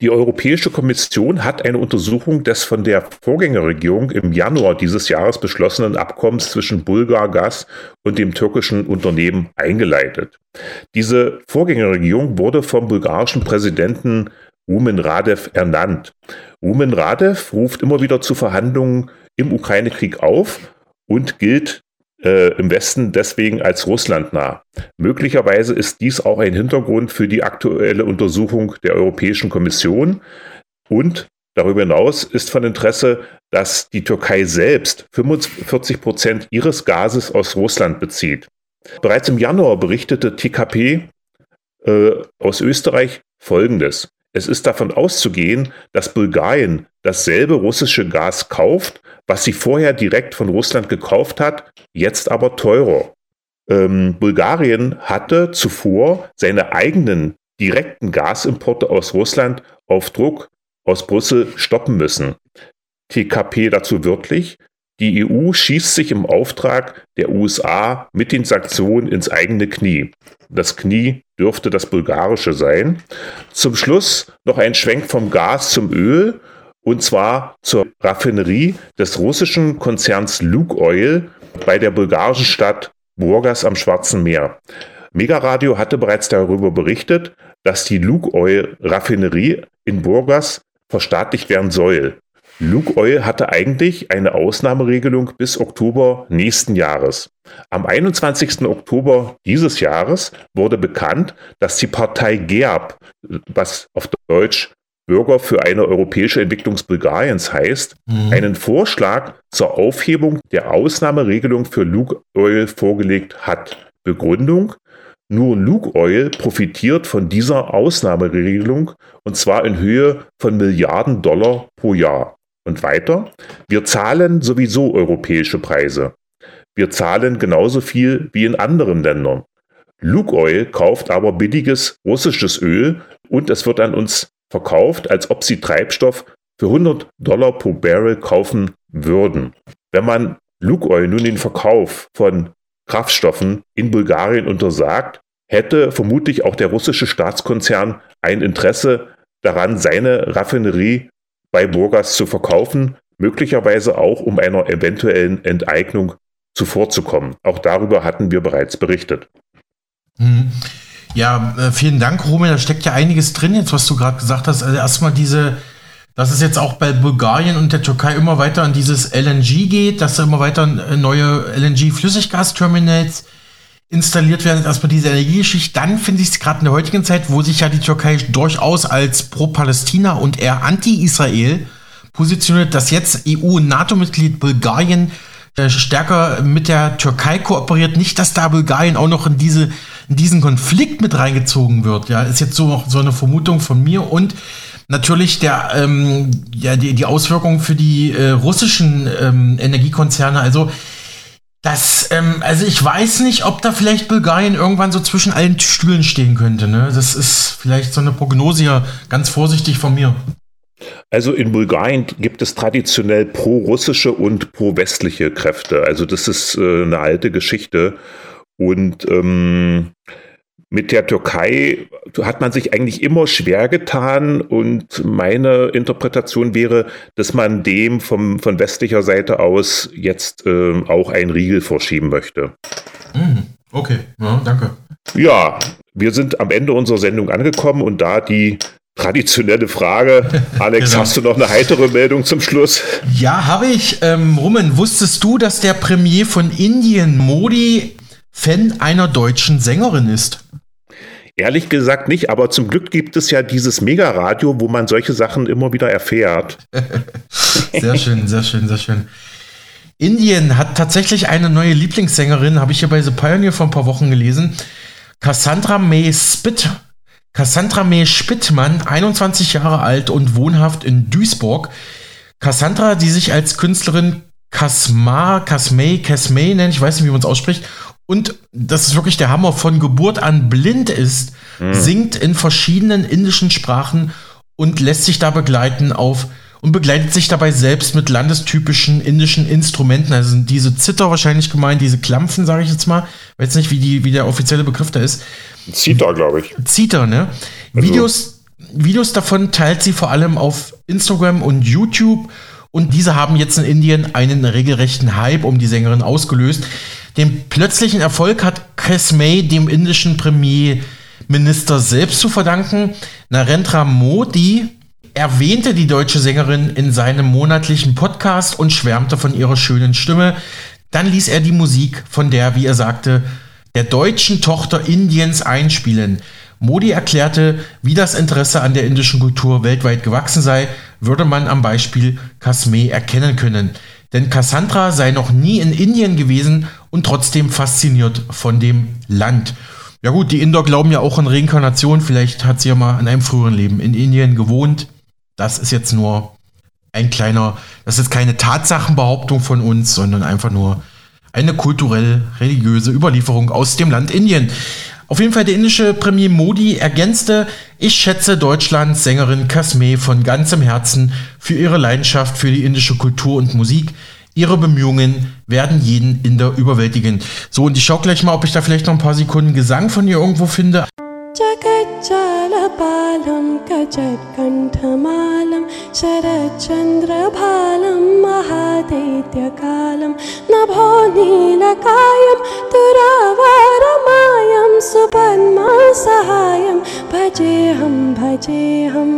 S2: Die Europäische Kommission hat eine Untersuchung des von der Vorgängerregierung im Januar dieses Jahres beschlossenen Abkommens zwischen Bulgargas und dem türkischen Unternehmen eingeleitet. Diese Vorgängerregierung wurde vom bulgarischen Präsidenten Rumen Radev ernannt. Rumen Radev ruft immer wieder zu Verhandlungen im Ukraine-Krieg auf und gilt äh, im Westen deswegen als russlandnah. Möglicherweise ist dies auch ein Hintergrund für die aktuelle Untersuchung der Europäischen Kommission. Und darüber hinaus ist von Interesse, dass die Türkei selbst 45 Prozent ihres Gases aus Russland bezieht. Bereits im Januar berichtete TKP äh, aus Österreich Folgendes. Es ist davon auszugehen, dass Bulgarien dasselbe russische Gas kauft, was sie vorher direkt von Russland gekauft hat, jetzt aber teurer. Ähm, Bulgarien hatte zuvor seine eigenen direkten Gasimporte aus Russland auf Druck aus Brüssel stoppen müssen. TKP dazu wörtlich, die EU schießt sich im Auftrag der USA mit den Sanktionen ins eigene Knie. Das Knie dürfte das bulgarische sein. Zum Schluss noch ein Schwenk vom Gas zum Öl und zwar zur Raffinerie des russischen Konzerns Lukoil bei der bulgarischen Stadt Burgas am Schwarzen Meer. Megaradio hatte bereits darüber berichtet, dass die Lukoil-Raffinerie in Burgas verstaatlicht werden soll. Lukoil hatte eigentlich eine Ausnahmeregelung bis Oktober nächsten Jahres. Am 21. Oktober dieses Jahres wurde bekannt, dass die Partei GERB, was auf Deutsch Bürger für eine europäische Entwicklung Bulgariens heißt, mhm. einen Vorschlag zur Aufhebung der Ausnahmeregelung für Lukoil vorgelegt hat. Begründung, nur Lukoil profitiert von dieser Ausnahmeregelung und zwar in Höhe von Milliarden Dollar pro Jahr. Und weiter, wir zahlen sowieso europäische Preise. Wir zahlen genauso viel wie in anderen Ländern. Lukoil kauft aber billiges russisches Öl und es wird an uns verkauft, als ob sie Treibstoff für 100 Dollar pro Barrel kaufen würden. Wenn man Lukoil nun den Verkauf von Kraftstoffen in Bulgarien untersagt, hätte vermutlich auch der russische Staatskonzern ein Interesse daran, seine Raffinerie bei Burgas zu verkaufen, möglicherweise auch um einer eventuellen Enteignung zuvorzukommen. Auch darüber hatten wir bereits berichtet.
S1: Mhm. Ja, äh, vielen Dank, Roman. Da steckt ja einiges drin, jetzt, was du gerade gesagt hast. Also erstmal diese, dass es jetzt auch bei Bulgarien und der Türkei immer weiter an dieses LNG geht, dass da immer weiter äh, neue LNG-Flüssiggasterminals installiert werden. Erstmal diese Energiegeschichte. Dann finde ich es gerade in der heutigen Zeit, wo sich ja die Türkei durchaus als pro-Palästina und eher anti-Israel positioniert, dass jetzt EU- und NATO-Mitglied Bulgarien äh, stärker mit der Türkei kooperiert. Nicht, dass da Bulgarien auch noch in, diese, in diesen Konflikt mit reingezogen wird. Ja, ist jetzt so, so eine Vermutung von mir. Und natürlich der, ähm, ja, die, die Auswirkungen für die äh, russischen ähm, Energiekonzerne. Also, das, ähm, also ich weiß nicht, ob da vielleicht Bulgarien irgendwann so zwischen allen Stühlen stehen könnte. Ne? Das ist vielleicht so eine Prognose hier, ganz vorsichtig von mir.
S2: Also in Bulgarien gibt es traditionell pro-russische und pro-westliche Kräfte. Also das ist äh, eine alte Geschichte. Und ähm, mit der Türkei hat man sich eigentlich immer schwer getan und meine Interpretation wäre, dass man dem vom, von westlicher Seite aus jetzt äh, auch einen Riegel vorschieben möchte.
S1: Mhm. Okay, ja, danke.
S2: Ja, wir sind am Ende unserer Sendung angekommen und da die Traditionelle Frage. Alex, genau. hast du noch eine heitere Meldung zum Schluss?
S1: Ja, habe ich. Ähm, Rummen, wusstest du, dass der Premier von Indien, Modi, Fan einer deutschen Sängerin ist?
S2: Ehrlich gesagt nicht, aber zum Glück gibt es ja dieses Mega-Radio, wo man solche Sachen immer wieder erfährt.
S1: sehr schön, sehr schön, sehr schön. Indien hat tatsächlich eine neue Lieblingssängerin, habe ich hier bei The Pioneer vor ein paar Wochen gelesen. Cassandra May Spit Cassandra May Spittmann, 21 Jahre alt und wohnhaft in Duisburg. Cassandra, die sich als Künstlerin Kasma, Kasmay, Kasmay nennt, ich weiß nicht, wie man es ausspricht, und das ist wirklich der Hammer, von Geburt an blind ist, mhm. singt in verschiedenen indischen Sprachen und lässt sich da begleiten auf und begleitet sich dabei selbst mit landestypischen indischen Instrumenten. Also sind diese Zither wahrscheinlich gemeint, diese Klampfen, sage ich jetzt mal. Weiß nicht, wie, die, wie der offizielle Begriff da ist.
S2: Zither, glaube ich.
S1: Zither, ne? Also. Videos, Videos davon teilt sie vor allem auf Instagram und YouTube. Und diese haben jetzt in Indien einen regelrechten Hype um die Sängerin ausgelöst. Den plötzlichen Erfolg hat Chris May dem indischen Premierminister selbst zu verdanken. Narendra Modi erwähnte die deutsche Sängerin in seinem monatlichen Podcast und schwärmte von ihrer schönen Stimme. Dann ließ er die Musik von der, wie er sagte, der deutschen Tochter Indiens einspielen. Modi erklärte, wie das Interesse an der indischen Kultur weltweit gewachsen sei, würde man am Beispiel Kasme erkennen können. Denn Cassandra sei noch nie in Indien gewesen und trotzdem fasziniert von dem Land. Ja gut, die Inder glauben ja auch an Reinkarnation. Vielleicht hat sie ja mal in einem früheren Leben in Indien gewohnt. Das ist jetzt nur ein kleiner, das ist keine Tatsachenbehauptung von uns, sondern einfach nur eine kulturell-religiöse Überlieferung aus dem Land Indien. Auf jeden Fall der indische Premier Modi ergänzte, ich schätze Deutschlands Sängerin Kasme von ganzem Herzen für ihre Leidenschaft für die indische Kultur und Musik. Ihre Bemühungen werden jeden Inder überwältigen. So, und ich schaue gleich mal, ob ich da vielleicht noch ein paar Sekunden Gesang von ihr irgendwo finde.
S16: जगज्जालपालं कजत्कण्ठमालं शरच्चन्द्रभालं महादैत्यकालं नभो नीलकायं तुरावारमायं सुपन्मासहायं भजेऽहं भजेऽहम्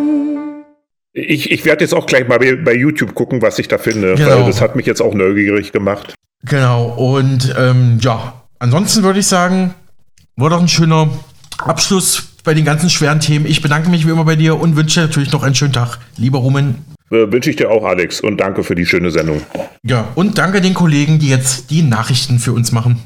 S2: Ich, ich werde jetzt auch gleich mal bei, bei YouTube gucken, was ich da finde,
S1: Genau.
S2: weil das hat mich jetzt auch neugierig gemacht.
S1: Genau, und ähm, ja, ansonsten würde ich sagen, war doch ein schöner Abschluss bei den ganzen schweren Themen. Ich bedanke mich wie immer bei dir und wünsche dir natürlich noch einen schönen Tag. Lieber Rumen.
S2: Äh, Wünsche ich dir auch, Alex, und danke für die schöne Sendung.
S1: Ja, und danke den Kollegen, die jetzt die Nachrichten für uns machen.